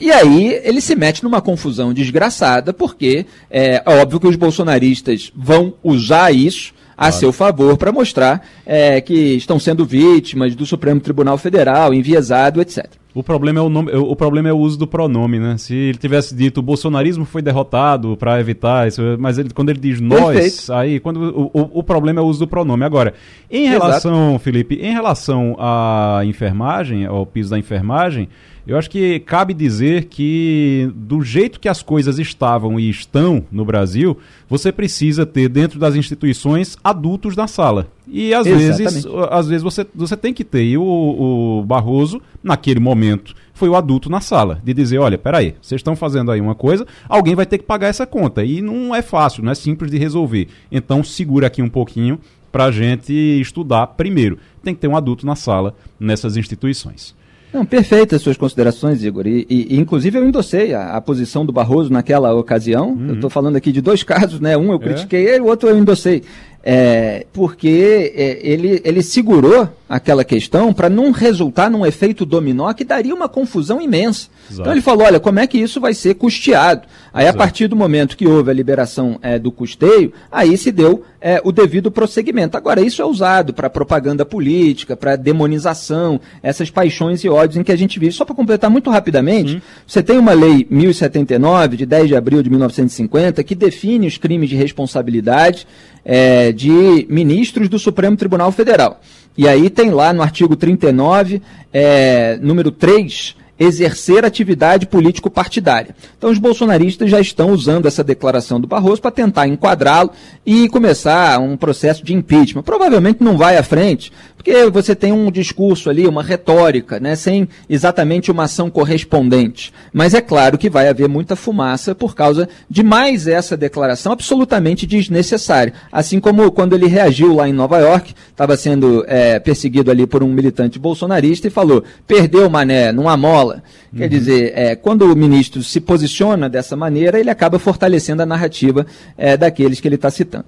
E aí ele se mete numa confusão desgraçada, porque é óbvio que os bolsonaristas vão usar isso a claro. seu favor para mostrar é, que estão sendo vítimas do Supremo Tribunal Federal, enviesado, etc. O problema, é o, nome, o problema é o uso do pronome, né? Se ele tivesse dito o bolsonarismo foi derrotado para evitar isso, mas ele, quando ele diz nós, Perfeito. aí quando o, o, o, problema é o uso do pronome. Agora, em relação, Exato. Felipe, em relação à enfermagem, ao piso da enfermagem, eu acho que cabe dizer que, do jeito que as coisas estavam e estão no Brasil, você precisa ter dentro das instituições adultos na sala. E às Exatamente. vezes, às vezes você, você tem que ter. E o, o Barroso, naquele momento, foi o adulto na sala, de dizer, olha, peraí, vocês estão fazendo aí uma coisa, alguém vai ter que pagar essa conta. E não é fácil, não é simples de resolver. Então segura aqui um pouquinho para a gente estudar primeiro. Tem que ter um adulto na sala nessas instituições. Não, perfeitas as suas considerações, Igor. E, e, inclusive eu endossei a, a, posição do Barroso naquela ocasião. Uhum. Eu estou falando aqui de dois casos, né? Um eu critiquei é. e o outro eu endossei. É, porque é, ele, ele segurou aquela questão para não resultar num efeito dominó que daria uma confusão imensa. Exato. Então ele falou: olha, como é que isso vai ser custeado? Aí, Exato. a partir do momento que houve a liberação é, do custeio, aí se deu é, o devido prosseguimento. Agora, isso é usado para propaganda política, para demonização, essas paixões e ódios em que a gente vive. Só para completar muito rapidamente, Sim. você tem uma lei 1079, de 10 de abril de 1950, que define os crimes de responsabilidade é, de ministros do Supremo Tribunal Federal. E aí tem lá no artigo 39, é, número 3, exercer atividade político-partidária. Então, os bolsonaristas já estão usando essa declaração do Barroso para tentar enquadrá-lo e começar um processo de impeachment. Provavelmente não vai à frente, porque você tem um discurso ali, uma retórica, né, sem exatamente uma ação correspondente. Mas é claro que vai haver muita fumaça por causa de mais essa declaração absolutamente desnecessária. Assim como quando ele reagiu lá em Nova York, estava sendo é, perseguido ali por um militante bolsonarista e falou: perdeu, mané, não amola. Uhum. Quer dizer, é, quando o ministro se posiciona dessa maneira, ele acaba fortalecendo a narrativa é, daqueles que ele está citando.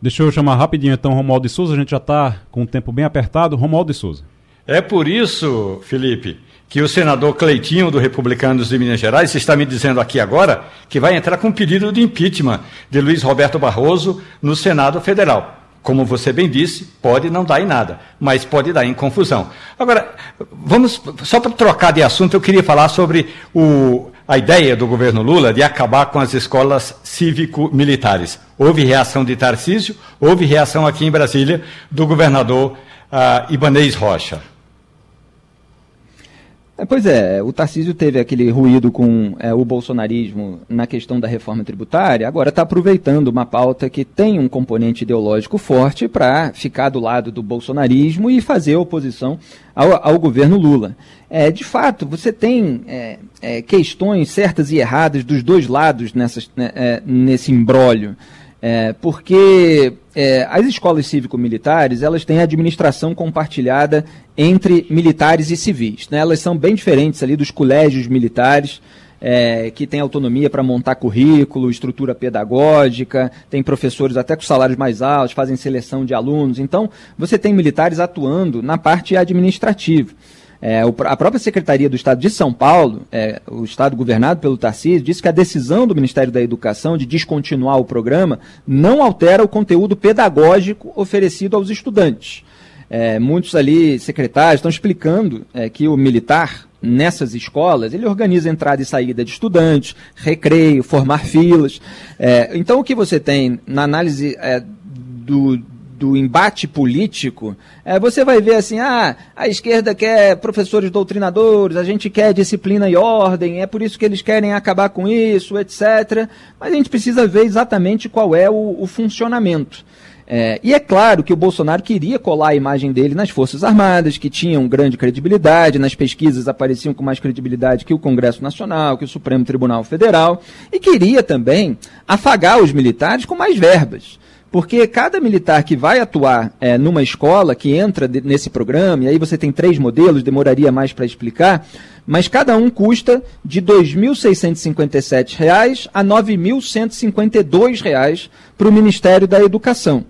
Deixa eu chamar rapidinho então Romualdo de Souza, a gente já está com o tempo bem apertado. Romualdo de Souza. É por isso, Felipe, que o senador Cleitinho, do Republicanos de Minas Gerais, está me dizendo aqui agora que vai entrar com um pedido de impeachment de Luiz Roberto Barroso no Senado Federal. Como você bem disse, pode não dar em nada, mas pode dar em confusão. Agora, vamos, só para trocar de assunto, eu queria falar sobre o, a ideia do governo Lula de acabar com as escolas cívico-militares. Houve reação de Tarcísio, houve reação aqui em Brasília do governador uh, Ibanez Rocha. É, pois é, o Tarcísio teve aquele ruído com é, o bolsonarismo na questão da reforma tributária, agora está aproveitando uma pauta que tem um componente ideológico forte para ficar do lado do bolsonarismo e fazer oposição ao, ao governo Lula. É, de fato, você tem é, é questões certas e erradas dos dois lados nessas, né, é, nesse imbróglio. É, porque é, as escolas cívico-militares elas têm administração compartilhada entre militares e civis. Né? Elas são bem diferentes ali dos colégios militares, é, que têm autonomia para montar currículo, estrutura pedagógica, tem professores até com salários mais altos, fazem seleção de alunos. Então, você tem militares atuando na parte administrativa. É, a própria Secretaria do Estado de São Paulo, é, o Estado governado pelo Tarcísio, disse que a decisão do Ministério da Educação de descontinuar o programa não altera o conteúdo pedagógico oferecido aos estudantes. É, muitos ali secretários estão explicando é, que o militar nessas escolas ele organiza entrada e saída de estudantes, recreio, formar filas. É, então o que você tem na análise é, do, do embate político, é, você vai ver assim, ah, a esquerda quer professores doutrinadores, a gente quer disciplina e ordem, é por isso que eles querem acabar com isso, etc. Mas a gente precisa ver exatamente qual é o, o funcionamento. É, e é claro que o Bolsonaro queria colar a imagem dele nas Forças Armadas, que tinham grande credibilidade, nas pesquisas apareciam com mais credibilidade que o Congresso Nacional, que o Supremo Tribunal Federal, e queria também afagar os militares com mais verbas. Porque cada militar que vai atuar é, numa escola, que entra de, nesse programa, e aí você tem três modelos, demoraria mais para explicar, mas cada um custa de R$ 2.657 a R$ 9.152 para o Ministério da Educação.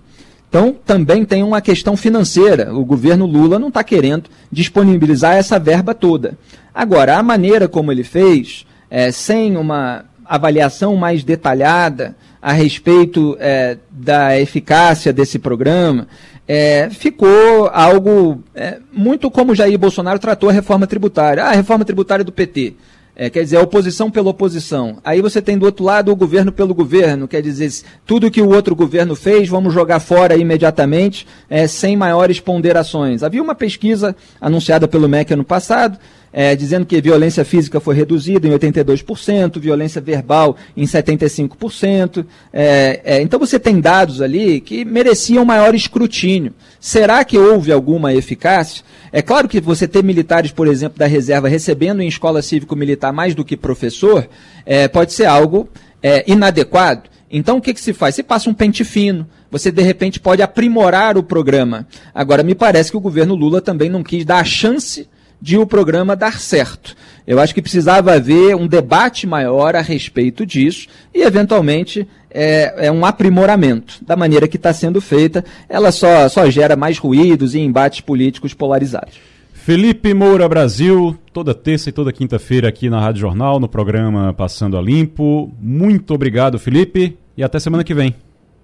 Então, também tem uma questão financeira. O governo Lula não está querendo disponibilizar essa verba toda. Agora, a maneira como ele fez, é, sem uma avaliação mais detalhada, a respeito é, da eficácia desse programa, é, ficou algo é, muito como Jair Bolsonaro tratou a reforma tributária. Ah, a reforma tributária do PT. É, quer dizer, a oposição pela oposição. Aí você tem do outro lado o governo pelo governo, quer dizer, tudo que o outro governo fez, vamos jogar fora imediatamente, é, sem maiores ponderações. Havia uma pesquisa anunciada pelo MEC ano passado, é, dizendo que violência física foi reduzida em 82%, violência verbal em 75%. É, é, então você tem dados ali que mereciam maior escrutínio. Será que houve alguma eficácia? É claro que você ter militares, por exemplo, da reserva recebendo em escola cívico-militar mais do que professor, é, pode ser algo é, inadequado. Então o que, que se faz? Se passa um pente fino, você de repente pode aprimorar o programa. Agora, me parece que o governo Lula também não quis dar a chance de o programa dar certo. Eu acho que precisava haver um debate maior a respeito disso e, eventualmente, é, é um aprimoramento da maneira que está sendo feita. Ela só, só gera mais ruídos e embates políticos polarizados. Felipe Moura Brasil, toda terça e toda quinta-feira aqui na Rádio Jornal, no programa Passando a Limpo. Muito obrigado, Felipe, e até semana que vem.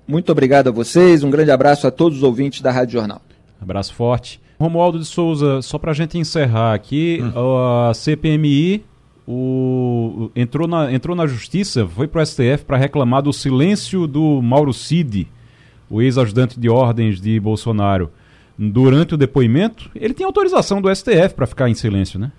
Muito obrigado a vocês, um grande abraço a todos os ouvintes da Rádio Jornal. Abraço forte. Romualdo de Souza, só para a gente encerrar aqui, hum. a CPMI o, entrou, na, entrou na justiça, foi para o STF para reclamar do silêncio do Mauro Cid, o ex-ajudante de ordens de Bolsonaro. Durante o depoimento, ele tem autorização do STF para ficar em silêncio, né?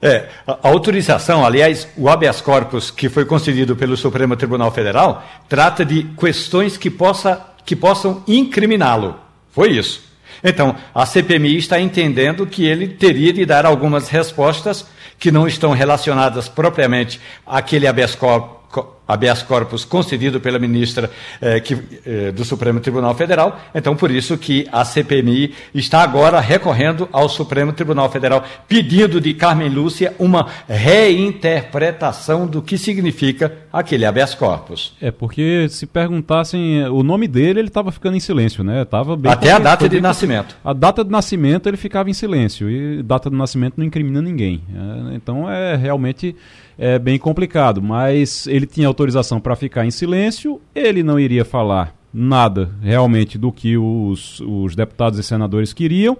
É, a autorização, aliás, o habeas corpus que foi concedido pelo Supremo Tribunal Federal trata de questões que, possa, que possam incriminá-lo. Foi isso. Então, a CPMI está entendendo que ele teria de dar algumas respostas que não estão relacionadas propriamente àquele habeas corpus habeas corpus concedido pela ministra eh, que, eh, do Supremo Tribunal Federal. Então, por isso que a CPMI está agora recorrendo ao Supremo Tribunal Federal, pedindo de Carmen Lúcia uma reinterpretação do que significa aquele habeas corpus. É, porque se perguntassem o nome dele, ele estava ficando em silêncio, né? Tava Até a data de nascimento. A data de nascimento ele ficava em silêncio, e data de nascimento não incrimina ninguém. É, então, é realmente é bem complicado, mas ele tinha autorização para ficar em silêncio, ele não iria falar nada realmente do que os, os deputados e senadores queriam.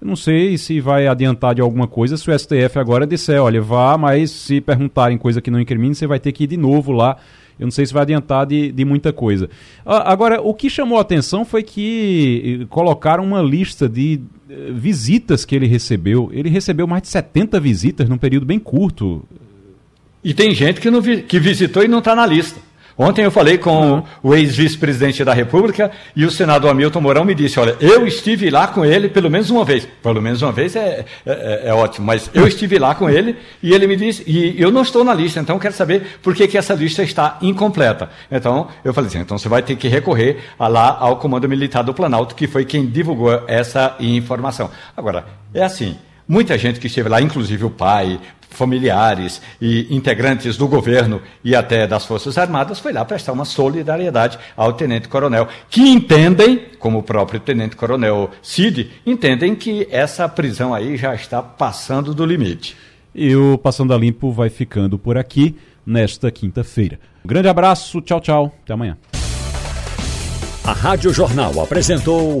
Eu não sei se vai adiantar de alguma coisa se o STF agora disser, olha, vá, mas se perguntarem coisa que não incrimine, você vai ter que ir de novo lá. Eu não sei se vai adiantar de, de muita coisa. Agora, o que chamou a atenção foi que eh, colocaram uma lista de eh, visitas que ele recebeu. Ele recebeu mais de 70 visitas num período bem curto. E tem gente que, não que visitou e não está na lista. Ontem eu falei com uhum. o ex-vice-presidente da República e o senador Hamilton Mourão me disse: Olha, eu estive lá com ele pelo menos uma vez. Pelo menos uma vez é, é, é, é ótimo, mas eu estive lá com ele e ele me disse: E eu não estou na lista, então quero saber por que, que essa lista está incompleta. Então eu falei assim: então você vai ter que recorrer lá ao Comando Militar do Planalto, que foi quem divulgou essa informação. Agora, é assim. Muita gente que esteve lá, inclusive o pai, familiares e integrantes do governo e até das Forças Armadas, foi lá prestar uma solidariedade ao tenente-coronel, que entendem, como o próprio tenente-coronel Cid, entendem que essa prisão aí já está passando do limite. E o Passando a Limpo vai ficando por aqui nesta quinta-feira. Um grande abraço, tchau, tchau, até amanhã. A Rádio Jornal apresentou